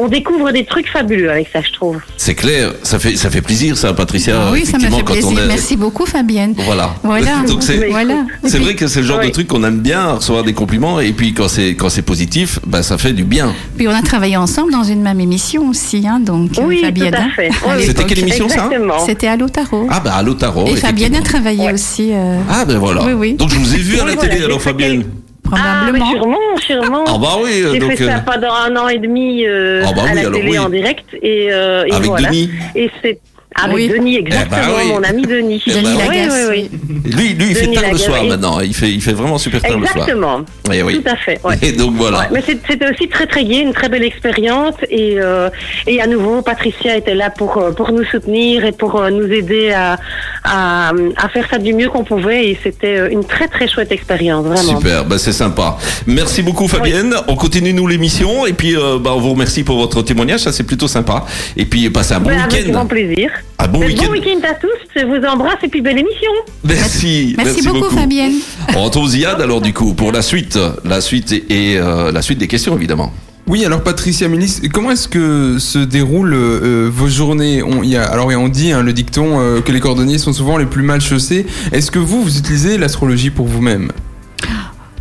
on découvre des trucs fabuleux avec ça, je trouve. C'est clair, ça fait ça fait plaisir ça, Patricia. Ah oui, ça m'a fait plaisir. est- Merci beaucoup, Fabienne. Voilà. Voilà. Donc c'est Voilà. c'est vrai que c'est le genre de truc qu'on aime bien recevoir des compliments et puis quand c'est quand c'est positif, bah ça fait du bien. Puis on a travaillé ensemble dans une même émission aussi, hein, donc euh, Oui, Fabienne. tout à hein, fait. à Oui. C'était quelle émission ça? C'était à l'Otaro. Ah bah à l'Otaro. Et Fabienne a travaillé Ouais. aussi, euh, Ah ben voilà. Oui, oui. Donc je vous ai vu à la voilà, télé alors Fabienne. Ah, mais probablement. sûrement, sûrement. Ah bah oui, euh, J'ai donc fait ça euh, pendant un an et demi euh, Ah bah à oui, la alors télé oui. en direct et, euh, et avec voilà. Denis. Et c'est avec Oui. Denis exactement, Eh bah oui. mon ami Denis. Eh bah Denis oui. oui, Lagasse. oui, oui. Lui, lui il fait tard le soir maintenant. Il fait il fait vraiment super tard le soir. Exactement. Eh oui. Tout à fait. Ouais. Et donc voilà. Ouais, mais c'était aussi très très gai, une très belle expérience et euh, et à nouveau Patricia était là pour euh, pour nous soutenir et pour euh, nous aider à, à à faire ça du mieux qu'on pouvait et c'était une très très chouette expérience vraiment. Super, bah c'est sympa. Merci beaucoup Fabienne. On continue nous l'émission et puis euh, bah, on vous remercie pour votre témoignage, ça c'est plutôt sympa. Et puis passez un bon Ben, avec grand week-end. plaisir. Un bon week-end. bon à tous, je vous embrasse et puis belle émission. Merci. Merci, beaucoup, Fabienne. On retrouve Ziad alors du coup pour la suite, la suite et, et, euh, la suite des questions évidemment. Oui, alors Patricia Minis, comment est-ce que se déroulent euh, vos journées? On, il y a, Alors on dit hein, le dicton euh, que les cordonniers sont souvent les plus mal chaussés. Est-ce que vous, vous utilisez l'astrologie pour vous-même?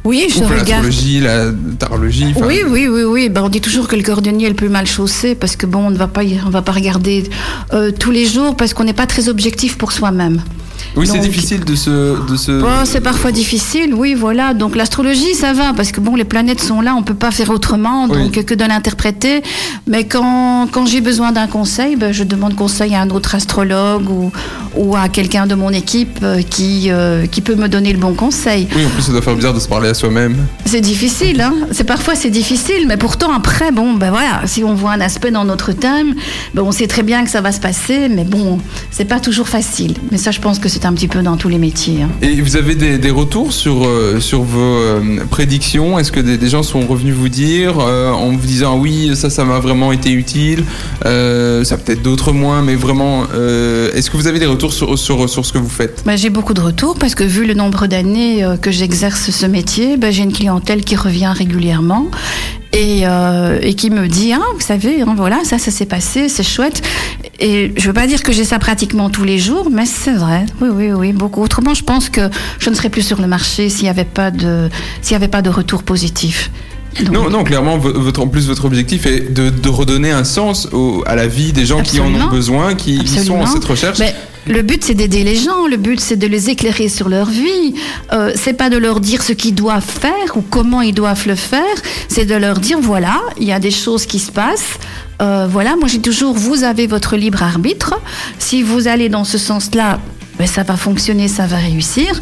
Oui, je regarde. L'astrologie, la tarologie Oui, oui, oui, oui. Ben, on dit toujours que le cordonnier est le plus mal chaussé parce que bon, on ne va pas, y- on va pas regarder euh, tous les jours parce qu'on n'est pas très objectif pour soi-même. Oui, c'est difficile de se... De se... Bon, c'est parfois difficile, oui, voilà. Donc l'astrologie, ça va, parce que bon, les planètes sont là, on peut pas faire autrement, Oui. donc que de l'interpréter. Mais quand, quand j'ai besoin d'un conseil, ben, je demande conseil à un autre astrologue ou, ou à quelqu'un de mon équipe euh, qui, euh, qui peut me donner le bon conseil. Oui, en plus ça doit faire bizarre de se parler à soi-même. C'est difficile, hein. C'est parfois c'est difficile, mais pourtant après, bon, ben voilà, si on voit un aspect dans notre thème, ben on sait très bien que ça va se passer, mais bon, c'est pas toujours facile. Mais ça, je pense que c'est un petit peu dans tous les métiers. hein. Et vous avez des, des retours sur, euh, sur vos euh, prédictions? Est-ce que des, des gens sont revenus vous dire euh, en vous disant oui, ça, ça m'a vraiment été utile Ça peut-être d'autres moins, mais vraiment, est-ce que vous avez des retours sur, sur, sur ce que vous faites? Ben, j'ai beaucoup de retours parce que vu le nombre d'années que j'exerce ce métier, ben, j'ai une clientèle qui revient régulièrement et, euh, et qui me dit, ah, vous savez, hein, voilà, ça, ça s'est passé, c'est chouette. Et je veux pas dire que j'ai ça pratiquement tous les jours, mais c'est vrai. Oui, oui, oui, beaucoup. Autrement, je pense que je ne serais plus sur le marché s'il n'y avait pas de, s'il y avait pas de retour positif. Donc- Non, non, clairement, votre, en plus, votre objectif est de, de redonner un sens au- à la vie des gens qui en ont besoin, qui, qui sont en cette recherche. Mais le but, c'est d'aider les gens. Le but, c'est de les éclairer sur leur vie. Euh, c'est pas de leur dire ce qu'ils doivent faire ou comment ils doivent le faire. C'est de leur dire voilà, il y a des choses qui se passent. Euh, voilà, moi j'ai toujours vous avez votre libre arbitre. Si vous allez dans ce sens-là, ben, ça va fonctionner, ça va réussir.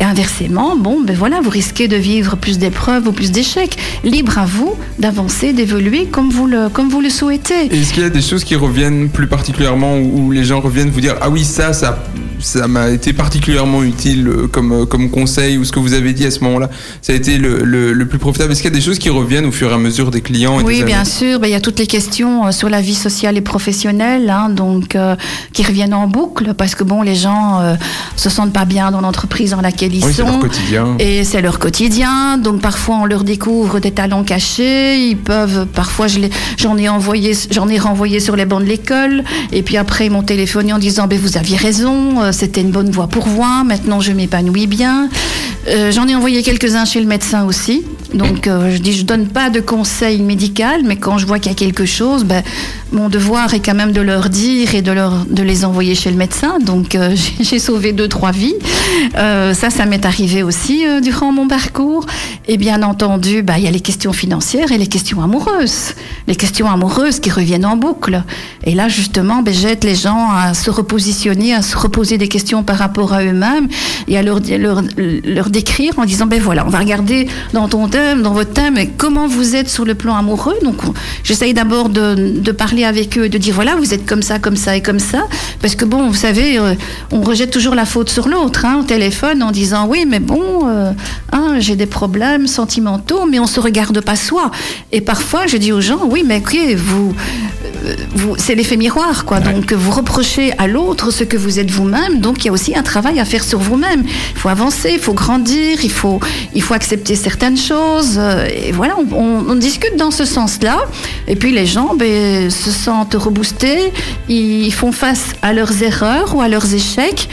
Et inversement, bon, ben voilà, vous risquez de vivre plus d'épreuves ou plus d'échecs. Libre à vous d'avancer, d'évoluer comme vous le, souhaitez. Est-ce qu'il y a des choses qui reviennent plus particulièrement où les gens reviennent vous dire ah oui ça ça ça m'a été particulièrement utile euh, comme, euh, comme conseil ou ce que vous avez dit à ce moment-là, ça a été le, le, le plus profitable. Est-ce qu'il y a des choses qui reviennent au fur et à mesure des clients et Oui, des bien sûr. Ben, il y a toutes les questions euh, sur la vie sociale et professionnelle, hein, donc euh, qui reviennent en boucle parce que bon, les gens euh, se sentent pas bien dans l'entreprise dans laquelle ils Oui, c'est sont. leur quotidien. Et c'est leur quotidien. Donc parfois on leur découvre des talents cachés. Ils peuvent, parfois je j'en ai envoyé, j'en ai renvoyé sur les bancs de l'école. Et puis après ils m'ont téléphoné en disant, ben vous aviez raison, euh, c'était une bonne voie pour moi. Maintenant je m'épanouis bien. Euh, j'en ai envoyé quelques-uns chez le médecin aussi. Donc euh, je dis, je donne pas de conseils médical, mais quand je vois qu'il y a quelque chose, ben, mon devoir est quand même de leur dire et de leur de les envoyer chez le médecin. Donc euh, j'ai- sauvé deux trois vies. Euh, ça, ça m'est arrivé aussi euh, durant mon parcours. Et bien entendu, bah, il y a les questions financières et les questions amoureuses. Les questions amoureuses qui reviennent en boucle. Et là, justement, ben, j'aide les gens à se repositionner, à se reposer des questions par rapport à eux-mêmes et à leur, leur, leur décrire en disant, ben voilà, on va regarder dans ton thème, dans votre thème, comment vous êtes sur le plan amoureux. Donc, on- j'essaye d'abord de, de parler avec eux, de dire, voilà, vous êtes comme ça, comme ça et comme ça. Parce que bon, vous savez, euh, on rejette toujours la faute sur l'autre, hein, au téléphone, en disant, oui, mais bon, euh, hein, j'ai des problèmes sentimentaux, mais on se regarde pas soi. Et parfois, je dis aux gens, oui, mais ok, vous, euh, vous, c'est l'effet miroir, quoi. Donc, vous reprochez à l'autre ce que vous êtes vous-même. Donc, il y a aussi un travail à faire sur vous-même. Il faut avancer, il faut grandir, il faut, il faut accepter certaines choses. Et voilà, on, on- on discute dans ce sens-là. Et puis, les gens ben, se sentent reboostés, ils font face à leurs erreurs ou à leurs échecs.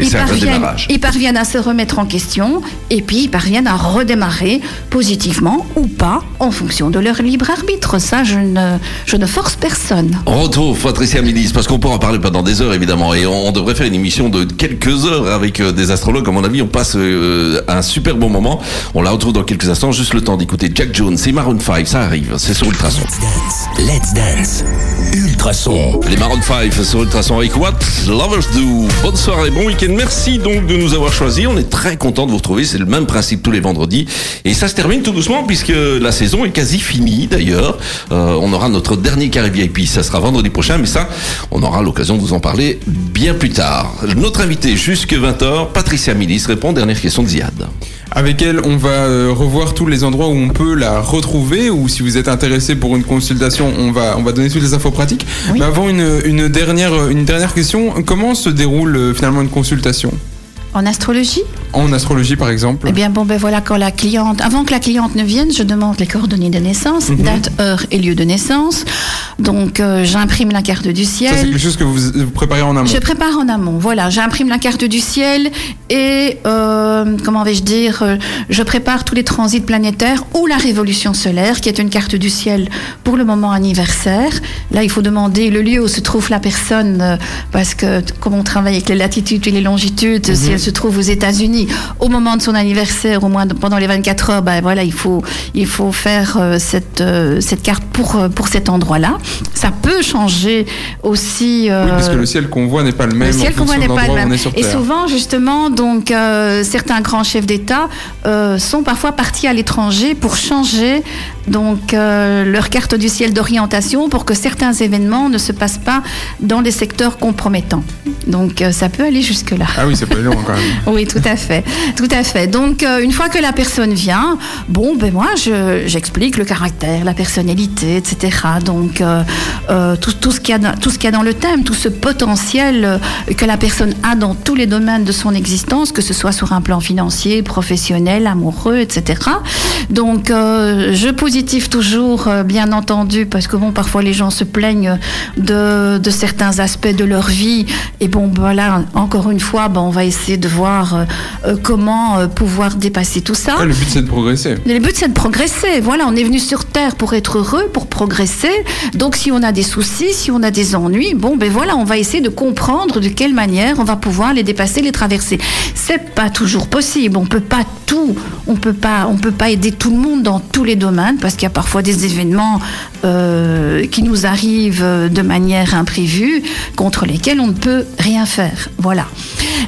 Et Ils c'est un parviennent, ils parviennent à se remettre en question et puis ils parviennent à redémarrer positivement ou pas en fonction de leur libre arbitre. Ça, je ne, je ne force personne. On retrouve Patricia Milis, parce qu'on peut en parler pendant des heures évidemment, et on devrait faire une émission de quelques heures avec euh, des astrologues. À mon avis, on passe euh, un super bon moment. On la retrouve dans quelques instants, juste le temps d'écouter Jack Jones et Maroon 5, ça arrive, c'est sur Ultrason. Let's dance. Ultrason. Les Maroon 5 sur Ultrason avec What Lovers Do. Bonne soirée, bon week-end. Merci donc de nous avoir choisis. On est très content de vous retrouver. C'est le même principe tous les vendredis. Et ça se termine tout doucement puisque la saison est quasi finie d'ailleurs. Euh, on aura notre dernier carré VIP. Ça sera vendredi prochain, mais ça, on aura l'occasion de vous en parler bien plus tard. Notre invité jusque 20h, Patricia Milis, répond. Dernière question de Ziad. Avec elle, on va euh, revoir tous les endroits où on peut la retrouver ou si vous êtes intéressé pour une consultation, on va, on va donner toutes les infos pratiques. Oui. Mais avant une, une, dernière, une dernière question, comment se déroule euh, finalement une consultation? En astrologie En astrologie par exemple Eh bien, bon, ben voilà, quand la cliente, avant que la cliente ne vienne, je demande les coordonnées de naissance, date, heure et lieu de naissance. Donc, euh, j'imprime la carte du Ça c'est ciel. quelque chose que vous, vous préparez en amont. Je prépare en amont, voilà, j'imprime la carte du ciel et, euh, comment vais-je dire, euh, je prépare tous les transits planétaires ou la révolution solaire, qui est une carte du ciel pour le moment anniversaire. Là, il faut demander le lieu où se trouve la personne, parce que comme on travaille avec les latitudes et les longitudes, si elle se trouve aux États-Unis, au moment de son anniversaire, au moins pendant les 24 heures, ben voilà, il faut, il faut faire euh, cette, euh, cette carte pour, euh, pour cet endroit-là. Ça peut changer aussi. Oui, parce que le ciel qu'on voit n'est pas le même le ciel qu'on voit n'est pas le même. Et souvent, justement, donc euh, certains grands chefs d'État euh, sont parfois partis à l'étranger pour changer donc euh, leur carte du ciel d'orientation pour que certains événements ne se passent pas dans les secteurs compromettants. Donc euh, ça peut aller jusque là. Ah oui, c'est pas long quand même. Oui, tout à fait, tout à fait. Donc, euh, une fois que la personne vient, bon, ben moi, je- j'explique le caractère, la personnalité, etc. Donc, tout, tout ce qu'il y a, dans- tout ce qu'il y a dans le thème, tout ce potentiel que la personne a dans tous les domaines de son existence, que ce soit sur un plan financier, professionnel, amoureux, etc. Donc, je toujours, euh, bien entendu, parce que bon, parfois les gens se plaignent de, de certains aspects de leur vie. Et bon, voilà, encore une fois, ben, on va essayer de voir euh, euh, comment euh, pouvoir dépasser tout ça. Ah, le but c'est de progresser. Le but, c'est de progresser. Voilà, on est venu sur Terre pour être heureux, pour progresser. Donc, si on a des soucis, si on a des ennuis, bon, ben voilà, on va essayer de comprendre de quelle manière on va pouvoir les dépasser, les traverser. C'est pas toujours possible. On peut pas tout, on peut pas, on peut pas aider tout le monde dans tous les domaines parce parce qu'il y a parfois des événements euh, qui nous arrivent de manière imprévue, contre lesquels on ne peut rien faire. Voilà.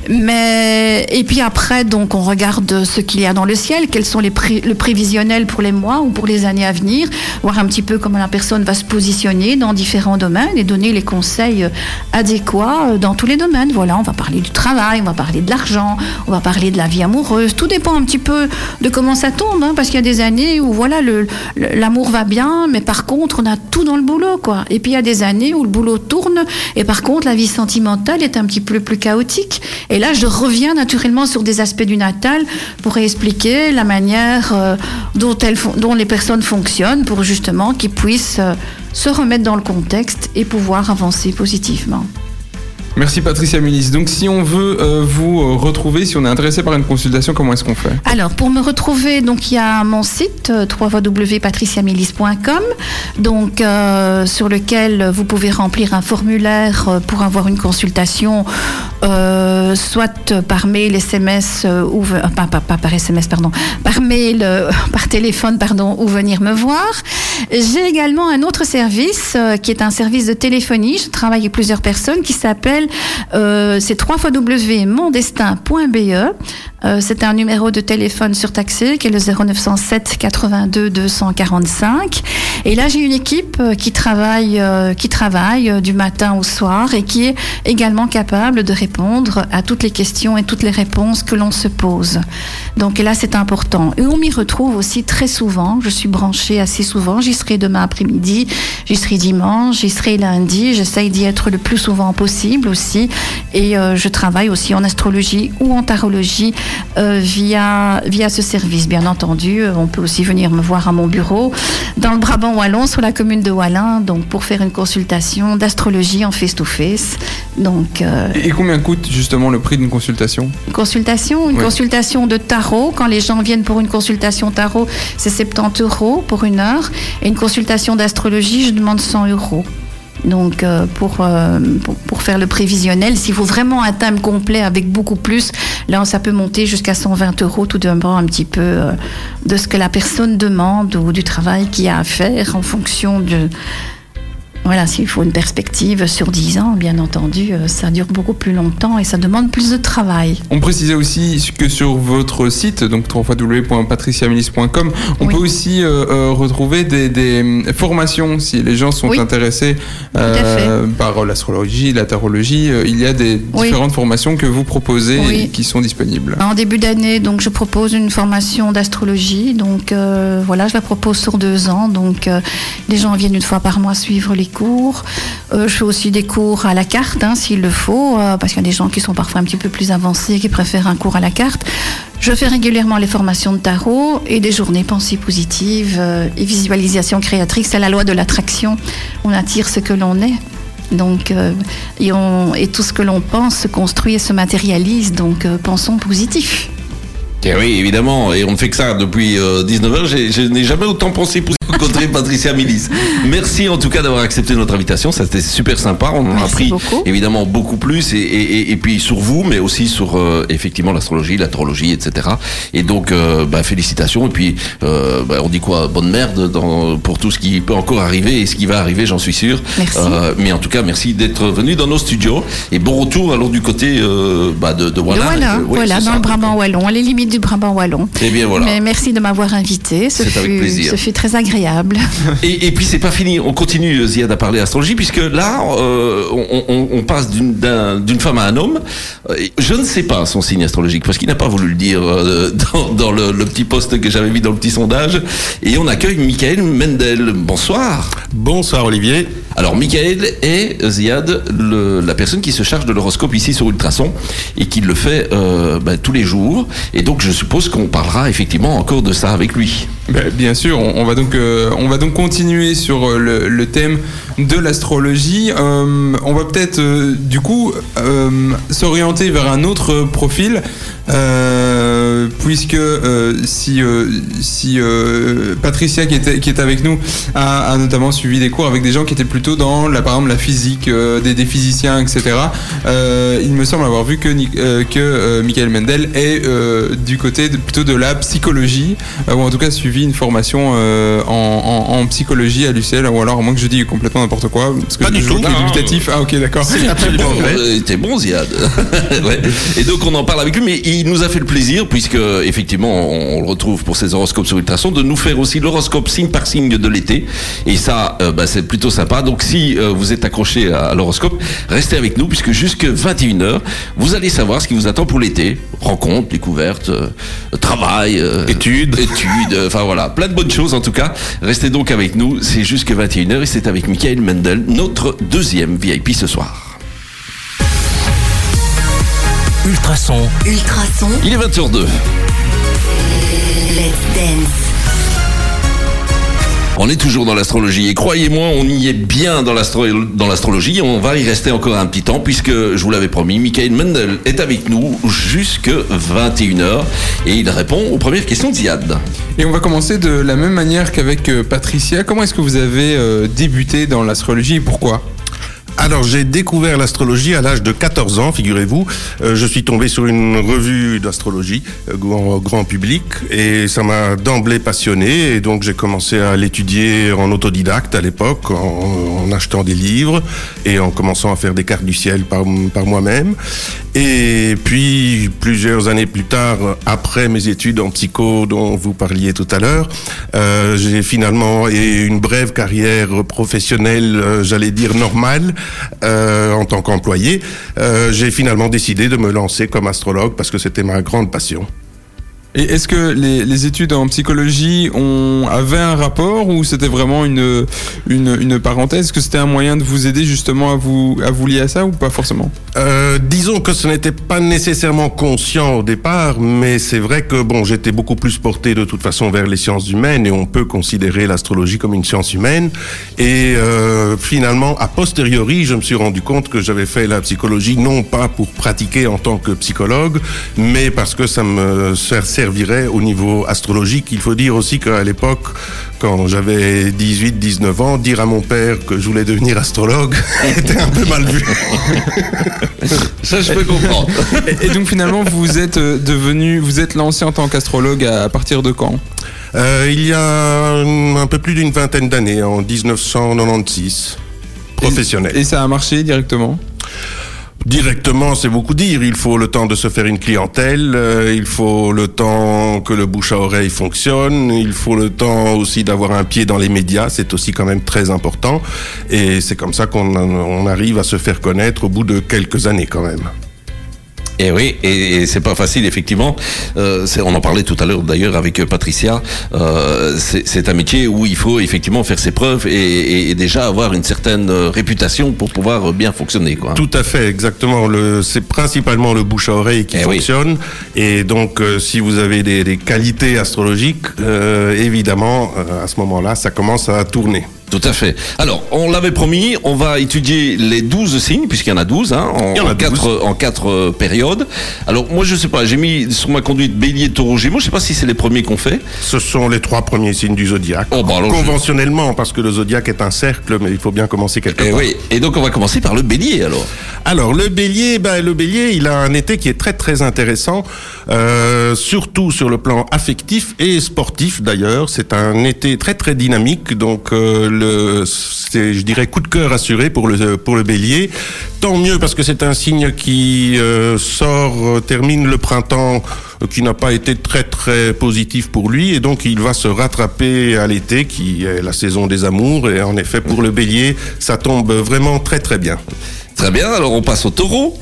Mais et puis après, donc on regarde ce qu'il y a dans le ciel, quels sont les pré- le prévisionnel pour les mois ou pour les années à venir, voir un petit peu comment la personne va se positionner dans différents domaines et donner les conseils adéquats dans tous les domaines. Voilà, on va parler du travail, on va parler de l'argent, on va parler de la vie amoureuse. Tout dépend un petit peu de comment ça tombe, hein, parce qu'il y a des années où voilà le- l'amour va bien, mais par contre on a tout dans le boulot, quoi. Et puis il y a des années où le boulot tourne et par contre la vie sentimentale est un petit peu plus chaotique. Et là, je reviens naturellement sur des aspects du natal pour expliquer la manière euh, dont, les personnes fonctionnent pour justement qu'ils puissent euh, se remettre dans le contexte et pouvoir avancer positivement. Merci Patricia Milis. Donc si on veut euh, vous euh, retrouver, si on est intéressé par une consultation, comment est-ce qu'on fait? Alors, pour me retrouver, donc il y a mon site euh, donc euh, sur lequel vous pouvez remplir un formulaire pour avoir une consultation, soit par mail, SMS ou par SMS, pardon, par mail, par téléphone, pardon, ou venir me voir. J'ai également un autre service qui est un service de téléphonie. Je travaille avec plusieurs personnes qui s'appelle euh, c'est www.mondestin.be. Euh, c'est un numéro de téléphone surtaxé qui est le 0907 82 245. Et là, j'ai une équipe euh, qui travaille, euh, qui travaille du matin au soir et qui est également capable de répondre à toutes les questions et toutes les réponses que l'on se pose. Donc là, c'est important. Et on m'y retrouve aussi très souvent. Je suis branchée assez souvent. J'y serai demain après-midi, j'y serai dimanche, j'y serai lundi. J'essaye d'y être le plus souvent possible aussi. Et euh, je travaille aussi en astrologie ou en tarologie euh, via, via ce service. Bien entendu, Euh, on peut aussi venir me voir à mon bureau dans le Brabant Wallon, sur la commune de Wallin, donc pour faire une consultation d'astrologie en face-to-face. Donc, euh, Et combien coûte justement le prix d'une consultation? une consultation, une Oui. consultation de tarot. Quand les gens viennent pour une consultation tarot, c'est 70 euros pour une heure. Et une consultation d'astrologie, je demande 100 euros. Donc euh, pour, euh, pour, pour faire le prévisionnel, s'il faut vraiment un thème complet avec beaucoup plus, là ça peut monter jusqu'à 120 euros, tout dépend un petit peu euh, de ce que la personne demande ou du travail qu'il y a à faire en fonction de... Voilà, s'il faut une perspective sur 10 ans, bien entendu, euh, ça dure beaucoup plus longtemps et ça demande plus de travail. On précisait aussi que sur votre site, donc www.patriciamilis.com, on Oui. peut aussi euh, euh, retrouver des, des, formations si les gens sont Oui. intéressés euh, par l'astrologie, la tarologie. il y a des Oui. différentes formations que vous proposez et qui sont disponibles. En début d'année, donc je propose une formation d'astrologie. Donc euh, voilà, je la propose sur deux ans. Donc les gens viennent une fois par mois suivre les cours. Euh, je fais aussi des cours à la carte, hein, s'il le faut, euh, parce qu'il y a des gens qui sont parfois un petit peu plus avancés, qui préfèrent un cours à la carte. Je fais régulièrement les formations de tarot et des journées pensée positive euh, et visualisation créatrice. C'est la loi de l'attraction. On attire ce que l'on est. Donc, et, et tout ce que l'on pense se construit et se matérialise. Donc, pensons positif. Eh oui, évidemment, et on ne fait que ça depuis 19h. Je n'ai jamais autant pensé pour rencontrer Patricia Milis. Merci en tout cas d'avoir accepté notre invitation, ça c'était super sympa. On en a appris beaucoup. évidemment beaucoup plus, et, et- et- et puis sur vous, mais aussi sur euh, effectivement l'astrologie, la tarologie, etc. Et donc, euh, bah, félicitations, et puis euh, bah, on dit quoi, bonne merde dans, pour tout ce qui peut encore arriver et ce qui va arriver, j'en suis sûr. Merci. Mais en tout cas, merci d'être venu dans nos studios, et bon retour alors du côté bah, de, de Wallin. voilà, voilà, dans le Brabant wallon, à les limites du Brabant wallon. Eh bien voilà. Mais merci de m'avoir invité. Ce C'est avec plaisir. ce fut très agréable. Et, et puis c'est pas fini, on continue Ziad à parler astrologie puisque là euh, on, on- on passe d'une d'un- d'une femme à un homme. Euh, Je ne sais pas son signe astrologique parce qu'il n'a pas voulu le dire euh, dans, dans le, le petit poste que j'avais mis dans le petit sondage. Et on accueille Michael Mendel. Bonsoir. Bonsoir Olivier. Alors Michael est Ziad le- la personne qui se charge de l'horoscope ici sur Ultrason et qui le fait euh, bah, tous les jours. Et donc je suppose qu'on parlera effectivement encore de ça avec lui. Ben, bien sûr, on, on va donc euh, on va donc continuer sur euh, le, thème de l'astrologie. Euh, on va peut-être du coup s'orienter vers un autre profil. Euh, puisque euh, si, euh, si euh, Patricia qui est, qui est avec nous a, a notamment suivi des cours avec des gens qui étaient plutôt dans la, par exemple la physique, euh, des, des physiciens, etc. euh, il me semble avoir vu que, euh, que euh, Michael Mendel est euh, du côté de- plutôt de la psychologie, euh, ou en tout cas suivi une formation euh, en, en, en psychologie à l'UCL, ou alors à moins que je dis complètement n'importe quoi. Parce que Pas du je tout, non. dubitatif. Ah ok d'accord. C'est absolument vrai. Euh, T'es bon, Ziad. Ouais. Et donc on en parle avec lui, mais il nous a fait le plaisir, puisque effectivement on, on le retrouve pour ses horoscopes sur Ultrason, de nous faire aussi l'horoscope signe par signe de l'été. Et ça, euh, bah, c'est plutôt sympa. Donc si euh, vous êtes accroché à, à l'horoscope, restez avec nous, puisque jusque 21h, vous allez savoir ce qui vous attend pour l'été. Rencontres, découvertes, euh, travail, euh, Études. études, enfin voilà, plein de bonnes choses en tout cas. Restez donc avec nous, c'est jusque 21h et c'est avec Michael Mendel, notre deuxième VIP ce soir. Ultrason. Ultrason. Il est 20h02. Let's dance. On est toujours dans l'astrologie et croyez-moi, on y est bien dans l'astro- dans l'astrologie. On va y rester encore un petit temps puisque je vous l'avais promis, Michael Mendel est avec nous jusque 21h et il répond aux premières questions de Ziad. Et on va commencer de la même manière qu'avec euh, Patricia. Comment est-ce que vous avez euh, débuté dans l'astrologie et pourquoi? Alors j'ai découvert l'astrologie à l'âge de 14 ans, figurez-vous. Euh, je suis tombé sur une revue d'astrologie euh, grand, public et ça m'a d'emblée passionné et donc j'ai commencé à l'étudier en autodidacte à l'époque, en, achetant des livres et en commençant à faire des cartes du ciel par moi-même. Et puis plusieurs années plus tard, après mes études en psycho dont vous parliez tout à l'heure, euh, j'ai finalement et une brève carrière professionnelle, euh, j'allais dire normale, euh, en tant qu'employé. Euh, j'ai finalement décidé de me lancer comme astrologue parce que c'était ma grande passion. Et est-ce que les, études en psychologie ont, avaient un rapport ou c'était vraiment une, une, parenthèse? Est-ce que c'était un moyen de vous aider justement à vous, à vous lier à ça ou pas forcément? Euh, disons que ce n'était pas nécessairement conscient au départ, mais c'est vrai que bon, j'étais beaucoup plus porté de toute façon vers les sciences humaines et on peut considérer l'astrologie comme une science humaine. Et euh, finalement, a posteriori, je me suis rendu compte que j'avais fait la psychologie non pas pour pratiquer en tant que psychologue, mais parce que ça me ser- servirait au niveau astrologique. Il faut dire aussi qu'à l'époque, quand j'avais 18-19 ans, dire à mon père que je voulais devenir astrologue était un peu mal vu. Ça, je peux comprendre. et, donc finalement, vous êtes euh, devenu, vous êtes lancé en tant qu'astrologue à, partir de quand? Euh, il y a un peu plus d'une vingtaine d'années, en 1996, professionnel. Et ça a marché directement? Directement, c'est beaucoup dire. Il faut le temps de se faire une clientèle, euh, il faut le temps que le bouche à oreille fonctionne, il faut le temps aussi d'avoir un pied dans les médias, c'est aussi quand même très important. Et c'est comme ça qu'on on arrive à se faire connaître au bout de quelques années quand même. Et oui, et, et c'est pas facile effectivement. Euh, on en parlait tout à l'heure d'ailleurs avec Patricia. Euh, c'est un métier où il faut effectivement faire ses preuves et, et- et déjà avoir une certaine euh, réputation pour pouvoir bien fonctionner. Quoi. Tout à fait, exactement. C'est principalement le bouche à oreille qui Eh oui. fonctionne. Et donc, euh, si vous avez des, des qualités astrologiques, évidemment, à ce moment-là, ça commence à tourner. Tout à fait. Alors, on l'avait promis, on va étudier les 12 signes, puisqu'il y en a 12, hein, en, a quatre, en quatre euh, périodes. Alors, moi, je sais pas, j'ai mis sur ma conduite bélier, taureau, gémeaux, je sais pas si c'est les premiers qu'on fait. Ce sont les trois premiers signes du zodiaque. Oh, bah je- Conventionnellement, parce que le zodiaque est un cercle, mais il faut bien commencer quelque Et part. Eh oui. Et donc, on va commencer par le bélier, alors. Alors le bélier, ben, le bélier, il a un été qui est très très intéressant, euh, surtout sur le plan affectif et sportif d'ailleurs. C'est un été très très dynamique, donc euh, le, c'est, je dirais, coup de cœur assuré pour le pour le bélier. Tant mieux parce que c'est un signe qui euh, sort, euh, termine le printemps euh, qui n'a pas été très très positif pour lui et donc il va se rattraper à l'été qui est la saison des amours et en effet pour le bélier ça tombe vraiment très très bien. Très bien, alors on passe au taureau.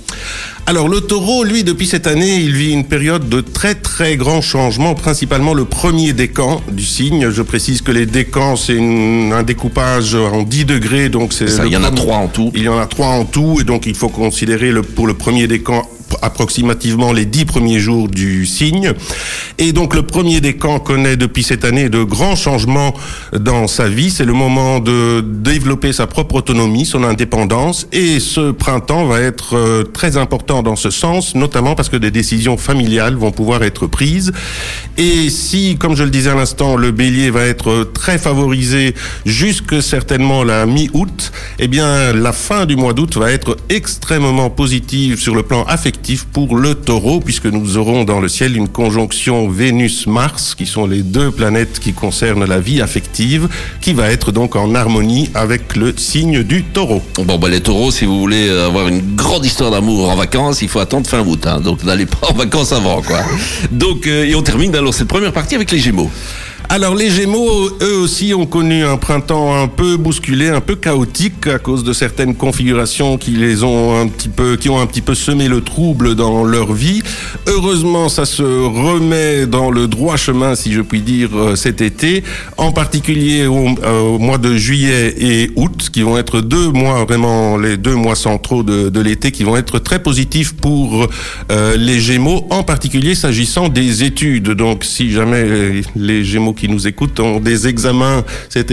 Alors le taureau, lui, depuis cette année, il vit une période de très très grands changements, principalement le premier décan du signe. Je précise que les décans, c'est une- un découpage en 10 degrés, donc c'est... Ça, le il y en a trois en tout. Il y en a trois en tout, et donc il faut considérer le, pour le premier décan approximativement les dix premiers jours du signe. Et donc le premier décan connaît depuis cette année de grands changements dans sa vie. C'est le moment de développer sa propre autonomie, son indépendance. Et ce printemps va être euh, très important dans ce sens, notamment parce que des décisions familiales vont pouvoir être prises. Et si, comme je le disais à l'instant, le bélier va être très favorisé jusque certainement la mi-août, eh bien la fin du mois d'août va être extrêmement positive sur le plan affectif pour le taureau, puisque nous aurons dans le ciel une conjonction Vénus-Mars, qui sont les deux planètes qui concernent la vie affective, qui va être donc en harmonie avec le signe du taureau. Bon, bah, les taureaux, si vous voulez avoir une grande histoire d'amour en vacances, il faut attendre fin août. Hein. donc n'allez pas en vacances avant, quoi. Donc, euh, et on termine alors cette première partie avec les Gémeaux. Alors les Gémeaux, eux aussi, ont connu un printemps un peu bousculé, un peu chaotique à cause de certaines configurations qui les ont un petit peu, qui ont un petit peu semé le trouble dans leur vie. Heureusement, ça se remet dans le droit chemin, si je puis dire, euh, cet été, en particulier euh, au, mois de juillet et août, qui vont être deux mois vraiment les deux mois centraux de, l'été, qui vont être très positifs pour euh, les Gémeaux, en particulier s'agissant des études. Donc, si jamais les Gémeaux qui nous écoutent ont des examens cet,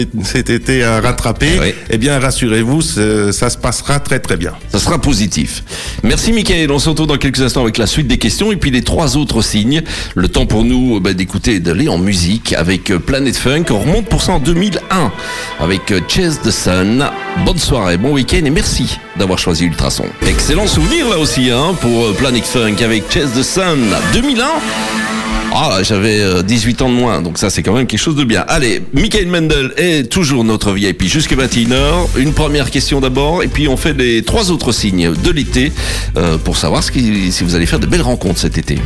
été à rattraper, eh bien rassurez-vous, ça se passera très très bien. Ça sera positif. Merci Mickaël, on se retrouve dans quelques instants avec la suite des questions et puis les trois autres signes. Le temps pour nous bah, d'écouter et d'aller en musique avec euh, Planet Funk. On remonte pour ça en 2001 avec euh, Chase the Sun. Bonne soirée, bon week-end et merci d'avoir choisi Ultrason. Excellent souvenir là aussi hein, pour euh, Planet Funk avec Chase the Sun 2001. Ah, j'avais 18 euh, ans de moins, donc ça c'est quand même quelque chose de bien. Allez, Michael Mendel est toujours notre VIP jusqu'à 21h. Une première question d'abord, et puis on fait les trois autres signes de l'été euh, pour savoir si vous allez faire de belles rencontres cet été.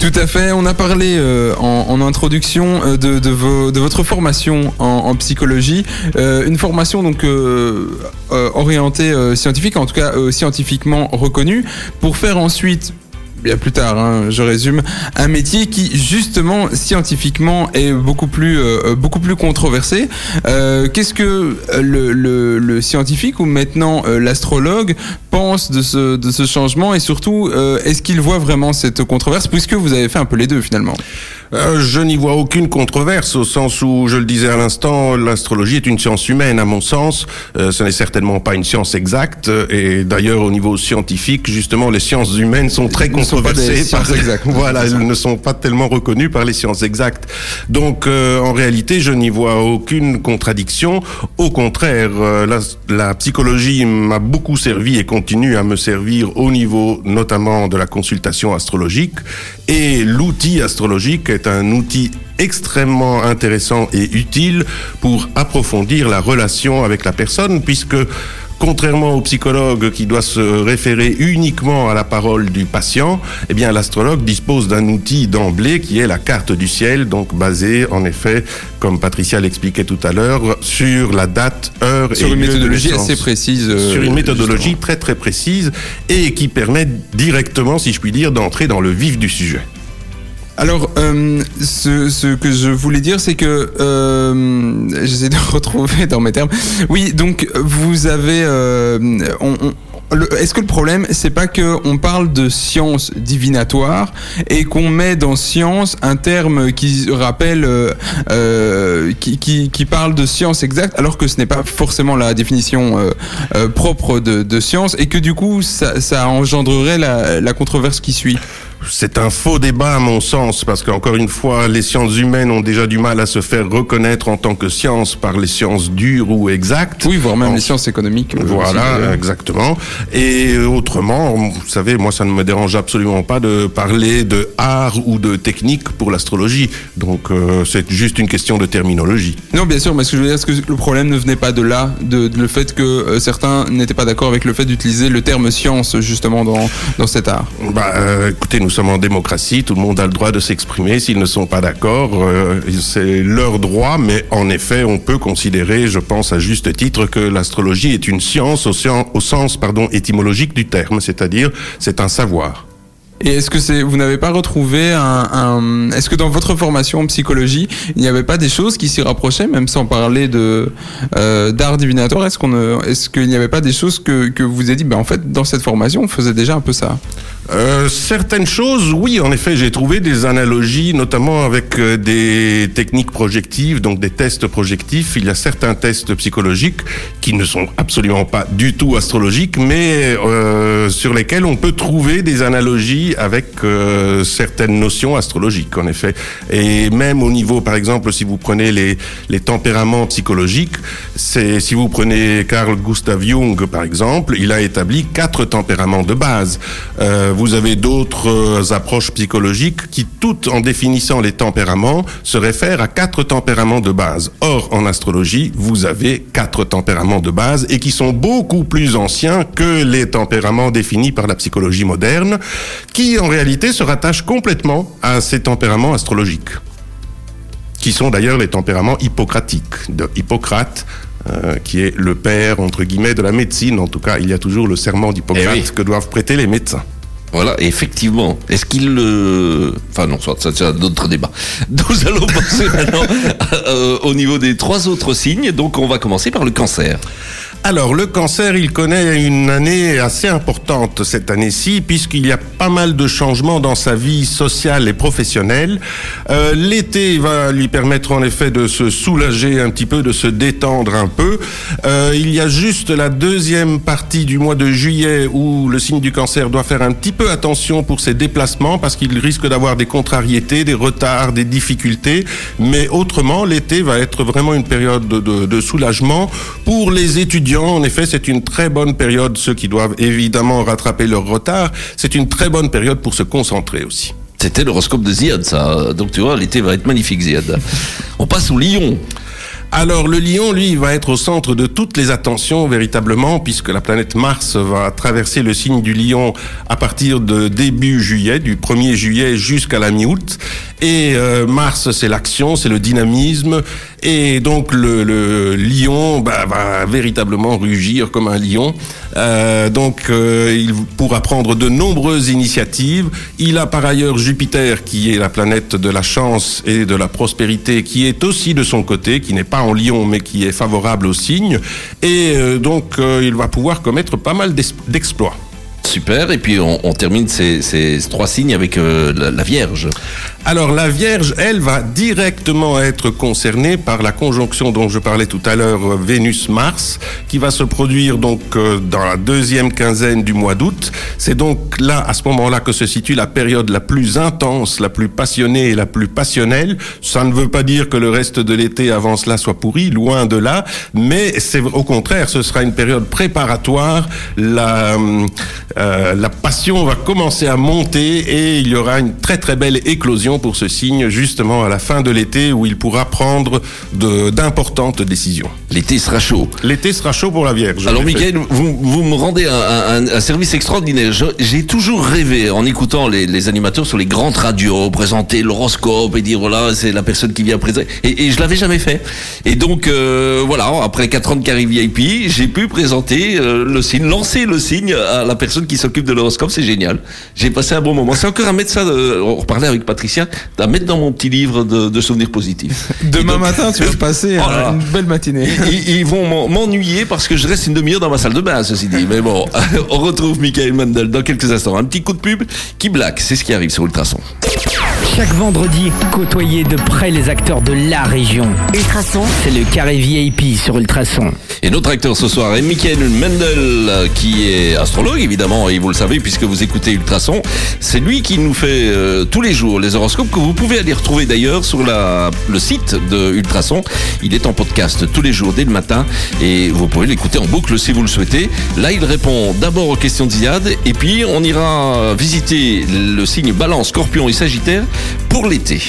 Tout à fait. On a parlé euh, en, introduction de, votre formation en, psychologie, une formation donc orientée scientifique, en tout cas scientifiquement reconnue, pour faire ensuite bien plus tard, hein, je résume, un métier qui justement scientifiquement est beaucoup plus euh, beaucoup plus controversé. Euh, qu'est-ce que le, le, scientifique ou maintenant euh, l'astrologue pense de ce de ce changement? Et surtout est-ce qu'il voit vraiment cette controverse puisque vous avez fait un peu les deux finalement? Euh, je n'y vois aucune controverse au sens où, je le disais à l'instant, l'astrologie est une science humaine à mon sens. Euh, ce n'est certainement pas une science exacte. Et d'ailleurs, au niveau scientifique, justement, les sciences humaines sont très controversées. Par... voilà, elles ne sont pas tellement reconnues par les sciences exactes. Donc, euh, en réalité, je n'y vois aucune contradiction. Au contraire, la, la psychologie m'a beaucoup servi et continue à me servir au niveau notamment de la consultation astrologique. Et l'outil astrologique est un outil extrêmement intéressant et utile pour approfondir la relation avec la personne, puisque contrairement au psychologue qui doit se référer uniquement à la parole du patient, eh bien l'astrologue dispose d'un outil d'emblée qui est la carte du ciel, donc basée en effet, comme Patricia l'expliquait tout à l'heure, sur la date, heure sur une méthodologie assez précise. sur une méthodologie très très précise et qui permet directement, si je puis dire, d'entrer dans le vif du sujet. Alors, euh, ce, que je voulais dire, c'est que euh, j'essaie de retrouver dans mes termes. Oui, donc vous avez, euh, est-ce que le problème, c'est pas que on parle de science divinatoire et qu'on met dans science un terme qui rappelle, euh, qui, parle de science exacte, alors que ce n'est pas forcément la définition propre de, science et que du coup, ça, engendrerait la controverse qui suit? C'est un faux débat à mon sens, parce qu'encore une fois, les sciences humaines ont déjà du mal à se faire reconnaître en tant que science par les sciences dures ou exactes. Oui, voire même les sciences économiques. Voilà, exactement. Et autrement, vous savez, moi, ça ne me dérange absolument pas de parler de art ou de technique pour l'astrologie. Donc, euh, c'est juste une question de terminologie. Non, bien sûr, mais ce que je veux dire, c'est que le problème ne venait pas de là, de, le fait que euh, certains n'étaient pas d'accord avec le fait d'utiliser le terme science, justement, dans, dans cet art. Bah, euh, écoutez, nous sommes en démocratie, tout le monde a le droit de s'exprimer. S'ils ne sont pas d'accord, c'est leur droit, mais en effet, on peut considérer, je pense à juste titre, que l'astrologie est une science au, sens pardon, étymologique du terme, c'est-à-dire c'est un savoir. Et est-ce que vous n'avez pas retrouvé un, est-ce que dans votre formation en psychologie, il n'y avait pas des choses qui s'y rapprochaient, même sans parler de euh, d'art divinatoire? Est-ce qu'il n'y avait pas des choses que que vous avez dit, ben en fait, dans cette formation, on faisait déjà un peu ça? Euh, certaines choses, oui, en effet, j'ai trouvé des analogies, notamment avec euh, des techniques projectives, donc des tests projectifs. Il y a certains tests psychologiques qui ne sont absolument pas du tout astrologiques, mais euh, sur lesquels on peut trouver des analogies avec euh, certaines notions astrologiques, en effet. Et même au niveau, par exemple, si vous prenez les, les tempéraments psychologiques, c'est si vous prenez Carl Gustav Jung, par exemple, il a établi quatre tempéraments de base. Vous avez d'autres euh, approches psychologiques qui, toutes en définissant les tempéraments, se réfèrent à quatre tempéraments de base. Or, en astrologie, vous avez quatre tempéraments de base et qui sont beaucoup plus anciens que les tempéraments définis par la psychologie moderne, qui en réalité se rattachent complètement à ces tempéraments astrologiques qui sont d'ailleurs les tempéraments hippocratiques de Hippocrate, euh, qui est le père, entre guillemets, de la médecine. En tout cas, il y a toujours le serment d'Hippocrate Eh oui. que doivent prêter les médecins. Voilà, effectivement. Est-ce qu'il le... Enfin non, ça, ça c'est un autre débat. Nous allons passer maintenant euh, au niveau des trois autres signes. Donc on va commencer par le cancer. Alors, le cancer, il connaît une année assez importante cette année-ci, puisqu'il y a pas mal de changements dans sa vie sociale et professionnelle. Euh, L'été va lui permettre en effet de se soulager un petit peu, de se détendre un peu. Euh, il y a juste la deuxième partie du mois de juillet où le signe du cancer doit faire un petit peu attention pour ses déplacements, parce qu'il risque d'avoir des contrariétés, des retards, des difficultés. Mais autrement, l'été va être vraiment une période de, de- de soulagement pour les étudiants. En effet, c'est une très bonne période. Ceux qui doivent évidemment rattraper leur retard, c'est une très bonne période pour se concentrer aussi. C'était l'horoscope de Ziad, ça. Donc tu vois, l'été va être magnifique, Ziad. On passe au lion. Alors le lion, lui, va être au centre de toutes les attentions véritablement, puisque la planète Mars va traverser le signe du lion à partir de début juillet, du 1er juillet jusqu'à la mi-août. Et euh, Mars, c'est l'action, c'est le dynamisme. Et donc le, le lion bah, va véritablement rugir comme un lion. Euh, donc euh, il pourra prendre de nombreuses initiatives. Il a par ailleurs Jupiter, qui est la planète de la chance et de la prospérité, qui est aussi de son côté, qui n'est pas en lion, mais qui est favorable au signe. Et euh, donc il va pouvoir commettre pas mal d'exploits. Super. Et puis on, termine ces, trois signes avec la Vierge. Alors la Vierge, elle, va directement être concernée par la conjonction dont je parlais tout à l'heure, euh, Vénus-Mars, qui va se produire donc euh, dans la deuxième quinzaine du mois d'août. C'est donc là, à ce moment-là, que se situe la période la plus intense, la plus passionnée et la plus passionnelle. Ça ne veut pas dire que le reste de l'été avant cela soit pourri, loin de là, mais c'est au contraire, ce sera une période préparatoire. La, euh, la passion va commencer à monter et il y aura une très très belle éclosion pour ce signe justement à la fin de l'été où il pourra prendre d'importantes décisions. L'été sera chaud. L'été sera chaud pour la Vierge. Alors. Michael, vous, vous me rendez un, un- un service extraordinaire. J'ai toujours rêvé, en écoutant les, les animateurs sur les grandes radios, présenter l'horoscope et dire voilà, c'est la personne qui vient présenter. Et, et je l'avais jamais fait. Et donc euh, voilà, après 4 ans de carré VIP, j'ai pu présenter euh, le signe, lancer le signe à la personne qui s'occupe de l'horoscope. C'est génial. J'ai passé un bon moment. C'est encore mettre ça, euh, on reparlait avec Patricia, à mettre dans mon petit livre de, de souvenirs positifs. Demain donc- matin, tu vas passer là. une belle matinée. ils, ils vont m'en- m'ennuyer parce que je reste une demi-heure dans ma salle de bain, ceci dit. Mais bon, on retrouve Michael Mendel dans quelques instants. Un petit coup de pub qui blague, c'est ce qui arrive sur Ultrason. Chaque vendredi, côtoyez de près les acteurs de la région. Ultrason, C'est le carré VIP sur Ultrason. Et notre acteur ce soir est Michael Mendel, qui est astrologue évidemment, et vous le savez puisque vous écoutez Ultrason. C'est lui qui nous fait euh, tous les jours les horoscopes que vous pouvez aller retrouver d'ailleurs sur la, le site de Ultrason. Il est en podcast tous les jours dès le matin et vous pouvez l'écouter en boucle si vous le souhaitez. Là, il répond d'abord aux questions de Ziad et puis on ira visiter le signe Balance, Scorpion et Sagittaire pour l'été.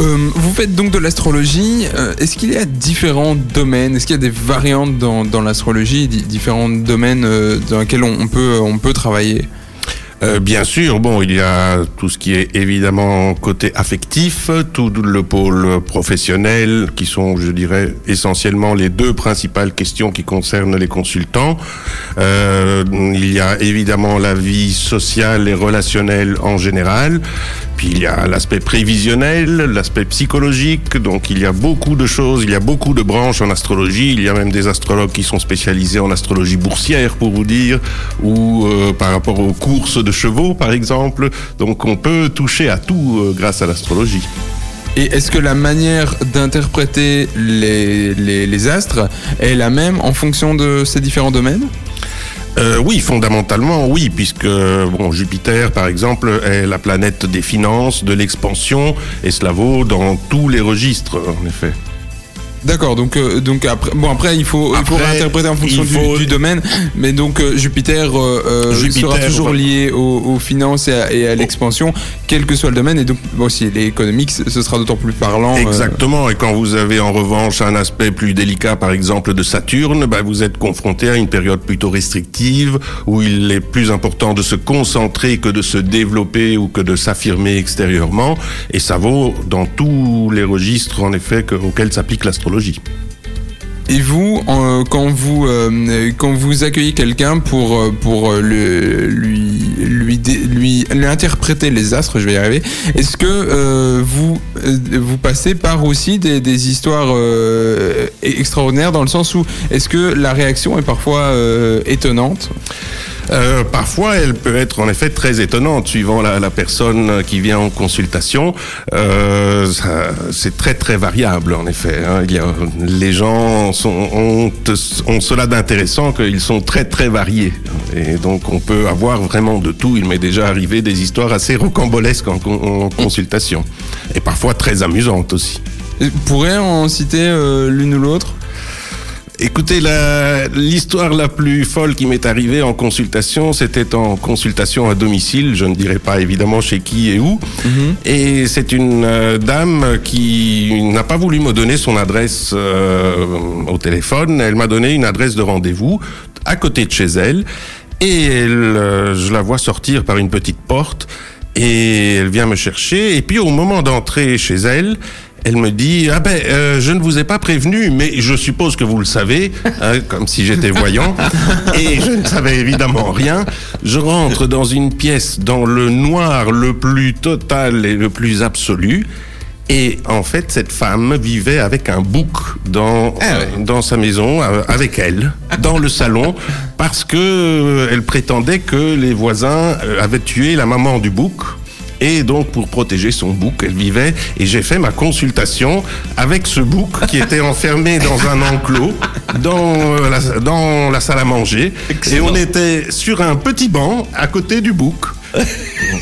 Euh, vous faites donc de l'astrologie. euh, Est-ce qu'il y a différents domaines? Est-ce qu'il y a des variantes dans, dans l'astrologie, di- différents domaines euh, dans lesquels on, on peut, on peut travailler? Euh, bien sûr, bon, il y a tout ce qui est évidemment côté affectif, tout le pôle professionnel, qui sont, je dirais, essentiellement les deux principales questions qui concernent les consultants. Euh, il y a évidemment la vie sociale et relationnelle en général. Puis il y a l'aspect prévisionnel, l'aspect psychologique. Donc il y a beaucoup de choses, il y a beaucoup de branches en astrologie. Il y a même des astrologues qui sont spécialisés en astrologie boursière, pour vous dire, ou euh, par rapport aux courses de chevaux, par exemple. Donc on peut toucher à tout euh, grâce à l'astrologie. Et est-ce que la manière d'interpréter les, astres est la même en fonction de ces différents domaines? Euh, oui, fondamentalement, oui, puisque bon, Jupiter, par exemple, est la planète des finances, de l'expansion, et cela vaut dans tous les registres, en effet. D'accord, donc euh, donc après bon après il faut il faut Après, réinterpréter en fonction il du- faut- Du, domaine, mais donc euh, Jupiter, euh, euh, Jupiter, sera toujours lié aux, aux finances et à, et à l'expansion, quel que soit le domaine, et donc bon si l'économique ce sera d'autant plus parlant. euh, Exactement, et quand vous avez en revanche un aspect plus délicat, par exemple de Saturne, bah, vous êtes confronté à une période plutôt restrictive, où il est plus important de se concentrer que de se développer ou que de s'affirmer extérieurement, et ça vaut dans tous les registres, en effet, que- auxquels s'applique l'astrologie. Et vous, quand vous euh, quand vous accueillez quelqu'un pour euh, pour euh, le, lui lui lui interpréter les astres, je vais y arriver. Est-ce que vous vous passez par aussi des, des histoires extraordinaires dans le sens où est-ce que la réaction est parfois étonnante? Euh, parfois, elle peut être en effet très étonnante suivant la, personne qui vient en consultation. Euh, c'est très très variable en effet. hein. Les gens sont, ont, ont cela d'intéressant qu'ils sont très très variés et donc on peut avoir vraiment de tout. Il m'est déjà arrivé des histoires assez rocambolesques en, con- en consultation et parfois très amusantes aussi. Vous pourrez en citer euh, l'une ou l'autre? Écoutez, l'histoire la, plus folle qui m'est arrivée en consultation, c'était en consultation à domicile, je ne dirais pas évidemment chez qui et où. Et c'est une euh, dame qui n'a pas voulu me donner son adresse euh, au téléphone, elle m'a donné une adresse de rendez-vous à côté de chez elle. Et elle, euh, je la vois sortir par une petite porte et elle vient me chercher. Et puis au moment d'entrer chez elle, elle me dit ah ben euh, je ne vous ai pas prévenu mais je suppose que vous le savez hein, comme si j'étais voyant. Et je ne savais évidemment rien. Je rentre dans une pièce dans le noir le plus total et le plus absolu. Et en fait cette femme vivait avec un bouc dans dans sa maison euh, avec elle dans le salon parce que euh, elle prétendait que les voisins euh, avaient tué la maman du bouc et donc, pour protéger son bouc, elle vivait. Et j'ai fait ma consultation avec ce bouc qui était enfermé dans un enclos, dans, euh, la, dans la salle à manger. Et on était sur un petit banc à côté du bouc.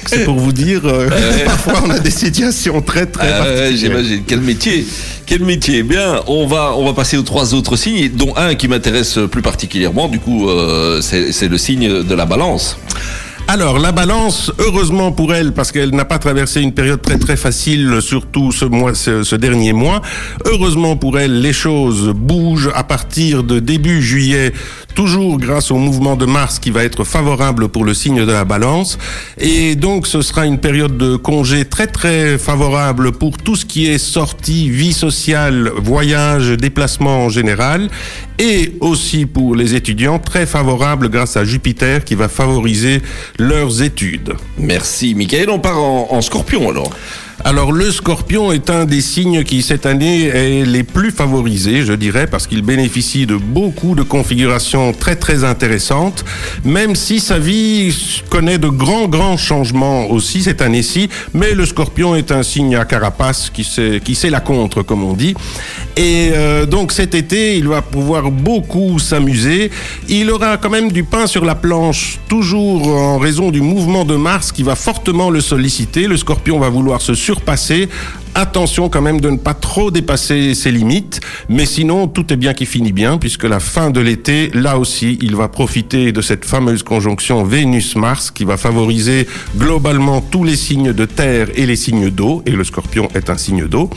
C'est pour vous dire, euh, parfois on a des situations très très particulières. J'imagine. Quel métier Quel métier Bien, on va, on va passer aux trois autres signes, dont un qui m'intéresse plus particulièrement. Du coup, euh, c'est le signe de la balance. Alors, la balance, heureusement pour elle, parce qu'elle n'a pas traversé une période très très facile, surtout ce mois, ce, dernier mois. Heureusement pour elle, les choses bougent à partir de début juillet, toujours grâce au mouvement de Mars qui va être favorable pour le signe de la balance. Et donc, ce sera une période de congé très très favorable pour tout ce qui est sortie, vie sociale, voyage, déplacement en général. Et aussi pour les étudiants, très favorable grâce à Jupiter qui va favoriser leurs études. Merci, Michael. On part en, en scorpion alors. Alors le scorpion est un des signes qui cette année est les plus favorisés, je dirais, parce qu'il bénéficie de beaucoup de configurations très très intéressantes, même si sa vie connaît de grands grands changements aussi cette année-ci, mais le scorpion est un signe à carapace qui sait, qui la contre, comme on dit. Et euh, donc cet été, il va pouvoir beaucoup s'amuser. Il aura quand même du pain sur la planche, toujours en raison du mouvement de Mars qui va fortement le solliciter. Le scorpion va vouloir se surpasser. Attention quand même de ne pas trop dépasser ses limites, mais sinon tout est bien qui finit bien, puisque la fin de l'été, là aussi, il va profiter de cette fameuse conjonction Vénus-Mars qui va favoriser globalement tous les signes de terre et les signes d'eau, et le scorpion est un signe d'eau.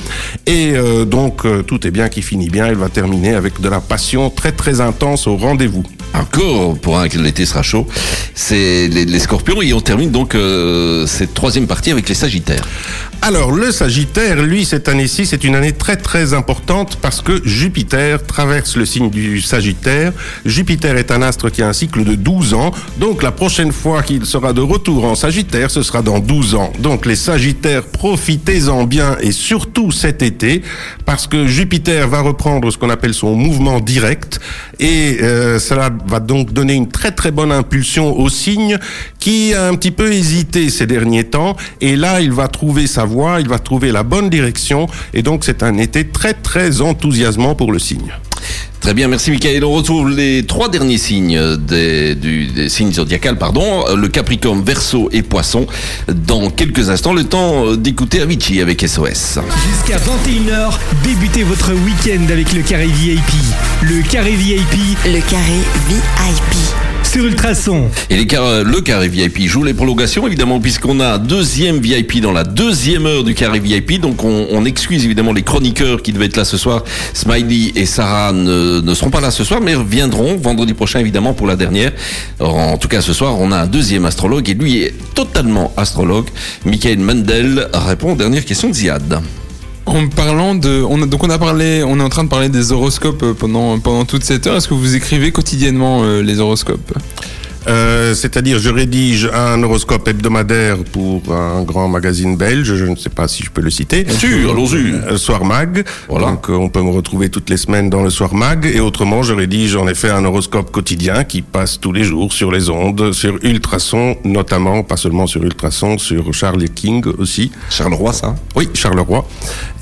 Et euh, donc euh, tout est bien qui finit bien, il va terminer avec de la passion très très intense au rendez-vous. encore pour un que l'été sera chaud, c'est les, les scorpions et on termine donc euh, cette troisième partie avec les sagittaires. Alors, le Sagittaire, lui, cette année-ci, c'est une année très très importante parce que Jupiter traverse le signe du Sagittaire. Jupiter est un astre qui a un cycle de 12 ans. Donc, la prochaine fois qu'il sera de retour en Sagittaire, ce sera dans 12 ans. Donc, les Sagittaires, profitez-en bien et surtout cet été parce que Jupiter va reprendre ce qu'on appelle son mouvement direct et euh, cela va donc donner une très très bonne impulsion au signe qui a un petit peu hésité ces derniers temps et là, il va trouver sa voie il va trouver la bonne direction et donc c'est un été très très enthousiasmant pour le signe. Très bien, merci Michael. On retrouve les trois derniers signes des, du, des signes zodiacales, pardon, le Capricorne, Verseau et Poisson. Dans quelques instants, le temps d'écouter Avicii avec SOS. Jusqu'à 21h, débutez votre week-end avec le carré VIP. Le carré VIP Le carré VIP. Et les le carré VIP joue les prolongations, évidemment, puisqu'on a un deuxième VIP dans la deuxième heure du carré VIP. Donc, on, excuse évidemment les chroniqueurs qui devaient être là ce soir. Smiley et Sarah ne, seront pas là ce soir, mais reviendront vendredi prochain, évidemment, pour la dernière. En tout cas, ce soir, on a un deuxième astrologue et lui est totalement astrologue. Michael Mendel répond aux dernières questions de Ziad. En parlant de, on a, donc on a parlé, on est en train de parler des horoscopes euh, pendant pendant toute cette heure. Est-ce que vous écrivez quotidiennement euh, les horoscopes? Euh, C'est-à-dire, je rédige un horoscope hebdomadaire pour un grand magazine belge, je ne sais pas si je peux le citer. Sûr, allons-y. Euh, Soir Mag. Voilà. Donc, euh, on peut me retrouver toutes les semaines dans le Soir Mag. Et autrement, je rédige en effet un horoscope quotidien qui passe tous les jours sur les ondes, sur Ultrason notamment, pas seulement sur Ultrason, sur Charlie King aussi. Charleroi, ça Oui, Charleroi.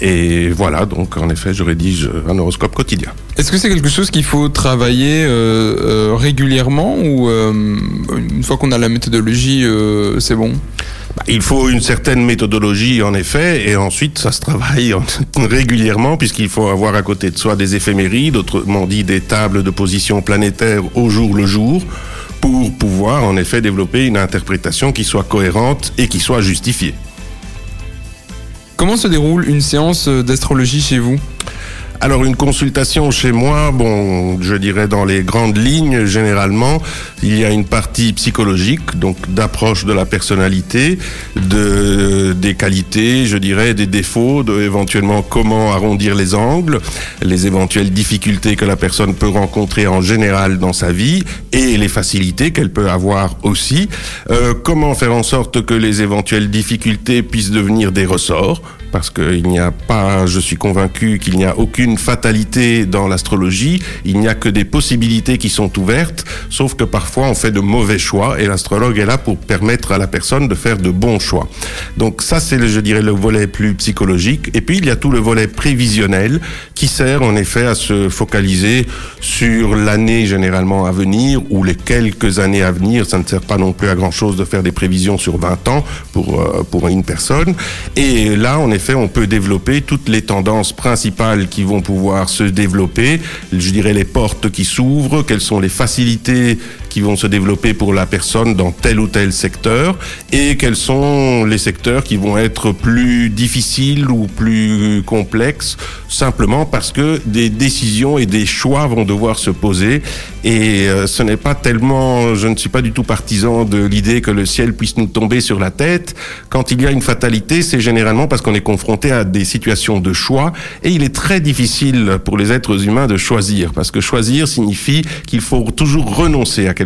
Et voilà, donc en effet, je rédige un horoscope quotidien. Est-ce que c'est quelque chose qu'il faut travailler euh, euh, régulièrement ou euh, une fois qu'on a la méthodologie, euh, c'est bon Bah, Il faut une certaine méthodologie, en effet, et ensuite ça se travaille en- régulièrement, puisqu'il faut avoir à côté de soi des éphémérides, autrement dit des tables de position planétaire au jour le jour, pour pouvoir en effet développer une interprétation qui soit cohérente et qui soit justifiée. Comment se déroule une séance euh, d'astrologie chez vous? Alors une consultation chez moi, bon, je dirais dans les grandes lignes, généralement, il y a une partie psychologique, donc d'approche de la personnalité, de des qualités, je dirais des défauts, de éventuellement comment arrondir les angles, les éventuelles difficultés que la personne peut rencontrer en général dans sa vie et les facilités qu'elle peut avoir aussi. Euh, comment faire en sorte que les éventuelles difficultés puissent devenir des ressorts parce qu'il n'y a pas, je suis convaincu qu'il n'y a aucune fatalité dans l'astrologie, il n'y a que des possibilités qui sont ouvertes, sauf que parfois on fait de mauvais choix et l'astrologue est là pour permettre à la personne de faire de bons choix. Donc ça c'est, je dirais, le volet plus psychologique. Et puis il y a tout le volet prévisionnel qui sert en effet à se focaliser sur l'année généralement à venir ou les quelques années à venir. Ça ne sert pas non plus à grand chose de faire des prévisions sur 20 ans pour, euh, pour une personne. Et là, en effet, on peut développer toutes les tendances principales qui vont pouvoir se développer. Je dirais les portes qui s'ouvrent, quelles sont les facilités qui vont se développer pour la personne dans tel ou tel secteur et quels sont les secteurs qui vont être plus difficiles ou plus complexes simplement parce que des décisions et des choix vont devoir se poser. Et euh, ce n'est pas tellement je ne suis pas du tout partisan de l'idée que le ciel puisse nous tomber sur la tête. Quand il y a une fatalité c'est généralement parce qu'on est confronté à des situations de choix et il est très difficile pour les êtres humains de choisir parce que choisir signifie qu'il faut toujours renoncer à quelque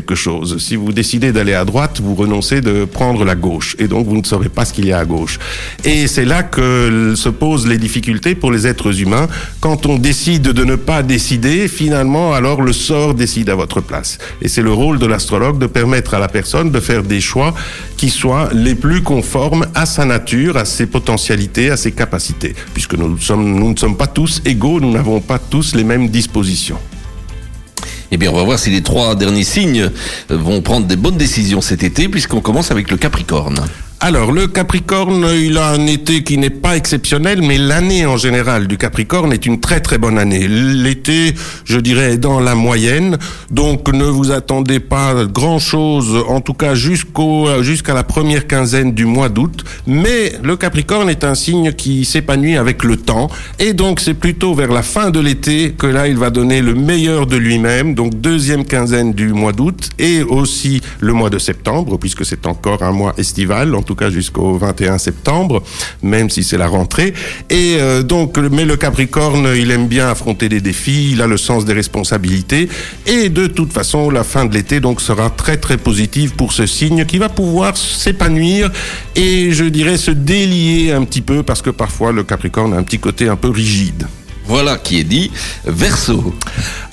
Si vous décidez d'aller à droite, vous renoncez de prendre la gauche et donc vous ne saurez pas ce qu'il y a à gauche. Et c'est là que se posent les difficultés pour les êtres humains. Quand on décide de ne pas décider, finalement, alors le sort décide à votre place. Et c'est le rôle de l'astrologue de permettre à la personne de faire des choix qui soient les plus conformes à sa nature, à ses potentialités, à ses capacités. Puisque nous ne sommes pas tous égaux, nous n'avons pas tous les mêmes dispositions. Eh bien, on va voir si les trois derniers signes vont prendre des bonnes décisions cet été, puisqu'on commence avec le Capricorne. Alors, le Capricorne, il a un été qui n'est pas exceptionnel, mais l'année en général du Capricorne est une très très bonne année. L'été, je dirais, est dans la moyenne, donc ne vous attendez pas grand chose, en tout cas jusqu'au jusqu'à la première quinzaine du mois d'août. Mais le Capricorne est un signe qui s'épanouit avec le temps, et donc c'est plutôt vers la fin de l'été que là il va donner le meilleur de lui-même. Donc deuxième quinzaine du mois d'août et aussi le mois de septembre, puisque c'est encore un mois estival tout cas jusqu'au 21 septembre, même si c'est la rentrée. Et euh, donc, mais le Capricorne, il aime bien affronter des défis, il a le sens des responsabilités, et de toute façon, la fin de l'été donc sera très très positive pour ce signe qui va pouvoir s'épanouir et je dirais se délier un petit peu parce que parfois le Capricorne a un petit côté un peu rigide. Voilà qui est dit. Verseau.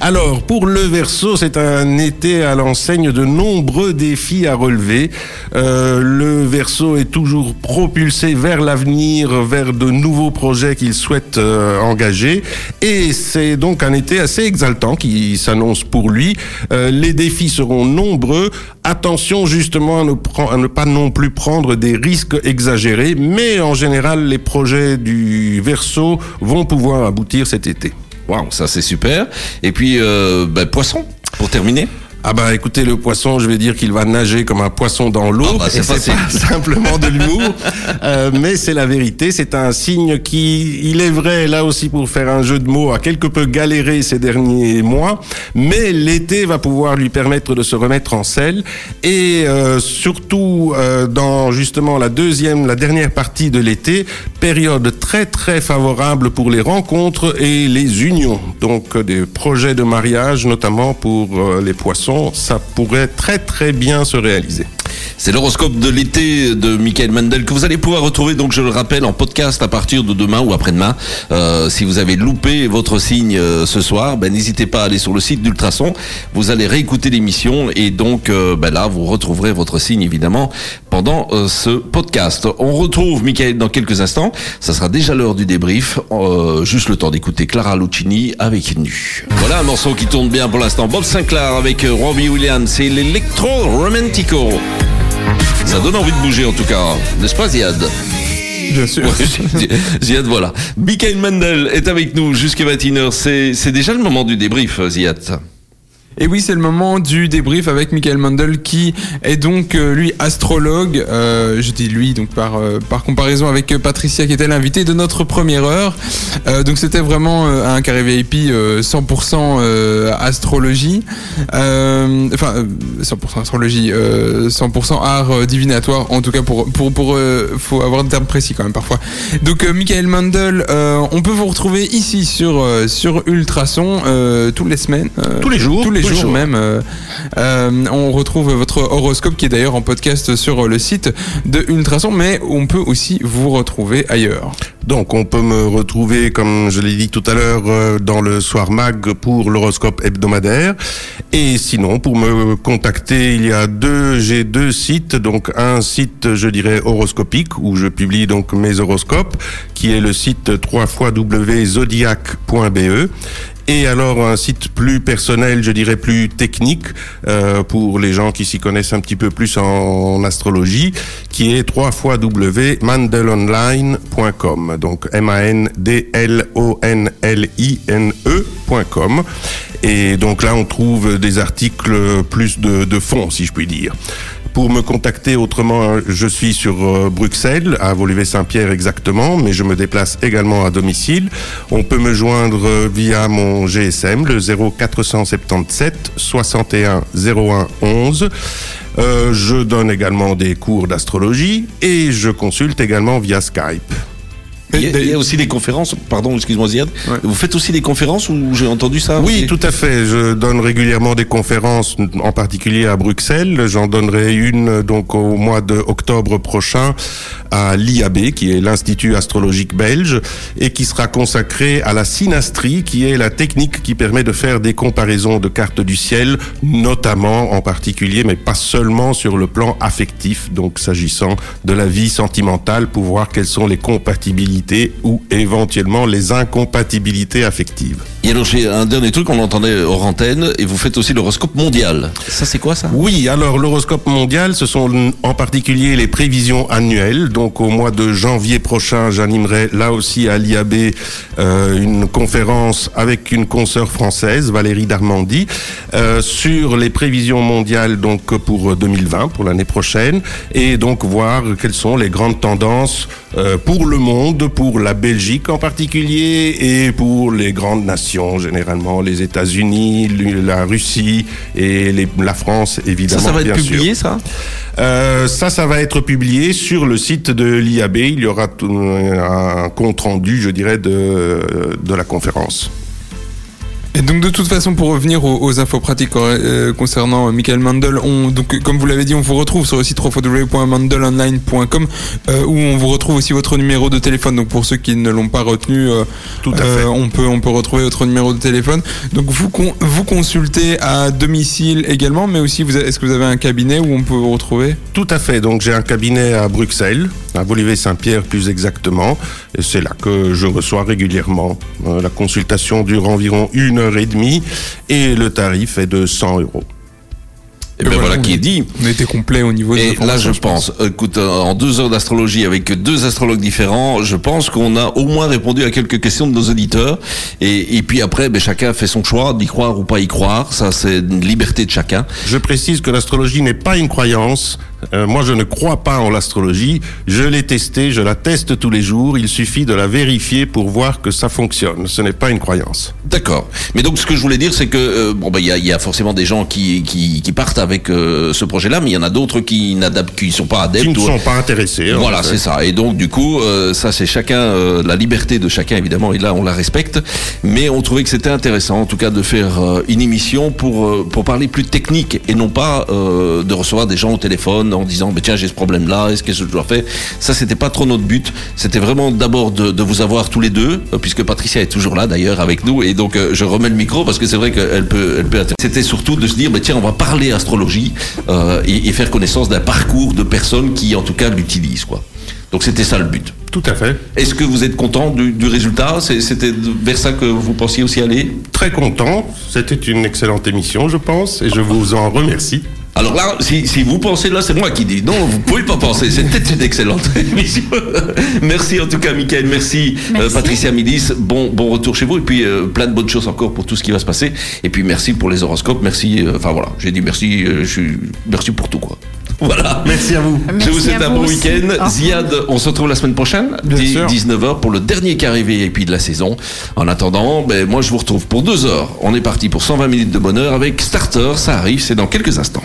Alors, pour le Verseau, c'est un été à l'enseigne de nombreux défis à relever. Euh, le Verseau est toujours propulsé vers l'avenir, vers de nouveaux projets qu'il souhaite euh, engager. Et c'est donc un été assez exaltant qui s'annonce pour lui. Euh, les défis seront nombreux. Attention justement à ne, à ne pas non plus prendre des risques exagérés. Mais en général, les projets du Verseau vont pouvoir aboutir cet été. Waouh, ça c'est super. Et puis, euh, ben, poisson, pour terminer ah bah écoutez le poisson, je vais dire qu'il va nager comme un poisson dans l'eau. Ah bah, c'est pas simplement de l'humour, euh, mais c'est la vérité. C'est un signe qui, il est vrai là aussi pour faire un jeu de mots, a quelque peu galéré ces derniers mois, mais l'été va pouvoir lui permettre de se remettre en selle et euh, surtout euh, dans justement la deuxième, la dernière partie de l'été, période très très favorable pour les rencontres et les unions. Donc des projets de mariage notamment pour les poissons ça pourrait très très bien se réaliser. C'est l'horoscope de l'été de Michael Mendel que vous allez pouvoir retrouver, donc je le rappelle, en podcast à partir de demain ou après-demain. Euh, si vous avez loupé votre signe euh, ce soir, ben, n'hésitez pas à aller sur le site d'Ultrason. Vous allez réécouter l'émission et donc euh, ben là, vous retrouverez votre signe évidemment pendant ce podcast. On retrouve Michael dans quelques instants. Ça sera déjà l'heure du débrief. juste le temps d'écouter Clara Lucchini avec Nu. Voilà un morceau qui tourne bien pour l'instant. Bob Sinclair avec Robbie Williams, c'est l'Electro Romantico. Ça donne envie de bouger en tout cas, n'est-ce pas Ziad? Bien sûr. Ziad, voilà. Mikael Mendel est avec nous jusqu'à 21h. C'est déjà le moment du débrief, Ziad. Et oui, c'est le moment du débrief avec Michael Mandel qui est donc euh, lui astrologue. Euh, je dis lui donc par euh, par comparaison avec Patricia qui était l'invitée de notre première heure. donc c'était vraiment un carré VIP 100% astrologie. enfin 100% astrologie, 100% art divinatoire. En tout cas pour pour pour faut avoir des termes précis quand même parfois. Donc Michael Mandel, on peut vous retrouver ici sur sur Ultrason tous les semaines, tous les jours, tous les jours même. Euh, euh, on retrouve votre horoscope qui est d'ailleurs en podcast sur le site de Ultrason, mais on peut aussi vous retrouver ailleurs. Donc on peut me retrouver, comme je l'ai dit tout à l'heure, euh, dans le Soir Mag pour l'horoscope hebdomadaire. Et sinon, pour me contacter, il y a deux, j'ai deux sites. Donc un site, je dirais, horoscopique, où je publie donc mes horoscopes, qui est le site www.zodiac.be et alors un site plus personnel, je dirais plus technique euh, pour les gens qui s'y connaissent un petit peu plus en, astrologie, qui est www.mandelonline.com. Donc M-A-N-D-L-O-N-L-I-N-E.com. Et donc là, on trouve des articles plus de, de fond, si je puis dire. Pour me contacter autrement, je suis sur euh, Bruxelles, à Volivet-Saint-Pierre exactement, mais je me déplace également à domicile. On peut me joindre euh, via mon GSM, le 0477 61 01 11. je donne également des cours d'astrologie et je consulte également via Skype. Il y, a, aussi des conférences, pardon, excuse-moi Ziad. Vous faites aussi des conférences ou j'ai entendu ça Oui, tout à fait. Je donne régulièrement des conférences, en particulier à Bruxelles. J'en donnerai une donc au mois d'octobre prochain à l'IAB, qui est l'Institut astrologique belge, et qui sera consacrée à la synastrie, qui est la technique qui permet de faire des comparaisons de cartes du ciel, notamment en particulier, mais pas seulement sur le plan affectif, donc s'agissant de la vie sentimentale, pour voir quelles sont les compatibilités ou éventuellement les incompatibilités affectives. Et alors j'ai un dernier truc, on l'entendait hors antenne, et vous faites aussi l'horoscope mondial. Ça c'est quoi ça? Oui, alors l'horoscope mondial, ce sont en particulier les prévisions annuelles. Donc au mois de janvier prochain, j'animerai là aussi à l'IAB euh, une conférence avec une consoeur française, Valérie Darmandy, euh, sur les prévisions mondiales donc pour 2020, pour l'année prochaine, et donc voir quelles sont les grandes tendances euh, pour le monde, pour la Belgique en particulier, et pour les grandes nations, généralement les États-Unis, la Russie et les- la France, évidemment. Ça, ça va être sûr. publié ça? Euh, ça, ça va être publié sur le site de l'IAB. Il y aura tout- un compte rendu, je dirais, de, de la conférence. Et donc de toute façon, pour revenir aux, aux infos pratiques euh, concernant euh, Michael Mandel, on, donc euh, comme vous l'avez dit, on vous retrouve sur le site www.mandelonline.com euh, où on vous retrouve aussi votre numéro de téléphone. Donc pour ceux qui ne l'ont pas retenu, euh, Tout à fait. on peut on peut retrouver votre numéro de téléphone. Donc vous con- vous consultez à domicile également, mais aussi vous est-ce que vous avez un cabinet où on peut vous retrouver? Tout à fait. Donc, j'ai un cabinet à Bruxelles, à Bolivet-Saint-Pierre plus exactement. Et c'est là que je reçois régulièrement. La consultation dure environ une heure et demie et le tarif est de 100 euros. Et ben voilà qui est dit. On était complet au niveau des Et là, je pense, écoute, euh, en deux heures d'astrologie avec deux astrologues différents, je pense qu'on a au moins répondu à quelques questions de nos auditeurs. Et, et puis après, ben, chacun fait son choix d'y croire ou pas y croire. Ça, c'est une liberté de chacun. Je précise que l'astrologie n'est pas une croyance. Euh, moi, je ne crois pas en l'astrologie. Je l'ai testée, je la teste tous les jours. Il suffit de la vérifier pour voir que ça fonctionne. Ce n'est pas une croyance. D'accord. Mais donc, ce que je voulais dire, c'est que euh, bon, ben, il y a, il y a forcément des gens qui, qui, qui partent avec euh, ce projet-là, mais il y en a d'autres qui n'adaptent, qui sont pas adeptes. Qui ne ou- sont pas intéressés. en Voilà, fait. c'est ça. Et donc, du coup, ça, c'est chacun, la liberté de chacun, évidemment, et là, on la respecte. Mais on trouvait que c'était intéressant, en tout cas, de faire une émission pour, pour parler plus technique et non pas de recevoir des gens au téléphone en disant, bah, tiens, j'ai ce problème-là, est-ce que je dois faire? Ça, c'était pas trop notre but. C'était vraiment d'abord de, de vous avoir tous les deux, euh, puisque Patricia est toujours là, d'ailleurs, avec nous. Et donc, euh, je remets le micro parce que c'est vrai qu'elle peut, elle peut. C'était surtout de se dire, bah, tiens, on va parler astrologie euh, et, et faire connaissance d'un parcours de personnes qui, en tout cas, l'utilisent, quoi. Donc c'était ça le but. Tout à fait. Est-ce que vous êtes content du, du résultat? C'était vers ça que vous pensiez aussi aller? Très content. C'était une excellente émission, je pense, et je vous en remercie. Alors là, si, si vous pensez là, c'est moi qui dis. Non, vous pouvez pas penser. C'était une excellente émission. merci en tout cas, Michael. Merci, Merci. euh, Patricia Midis. Bon, bon retour chez vous. Et puis euh, plein de bonnes choses encore pour tout ce qui va se passer. Et puis merci pour les horoscopes. Merci. euh, Enfin voilà, j'ai dit merci. euh, je suis merci pour tout quoi. Voilà. Merci à vous. je vous souhaite un bon week-end. Ziad, on se retrouve la semaine prochaine, Bien dix- sûr. 19h pour le dernier carré VIP de la saison. En attendant, ben, moi je vous retrouve pour deux heures. On est parti pour 120 minutes de bonheur avec Starter. Ça arrive, c'est dans quelques instants.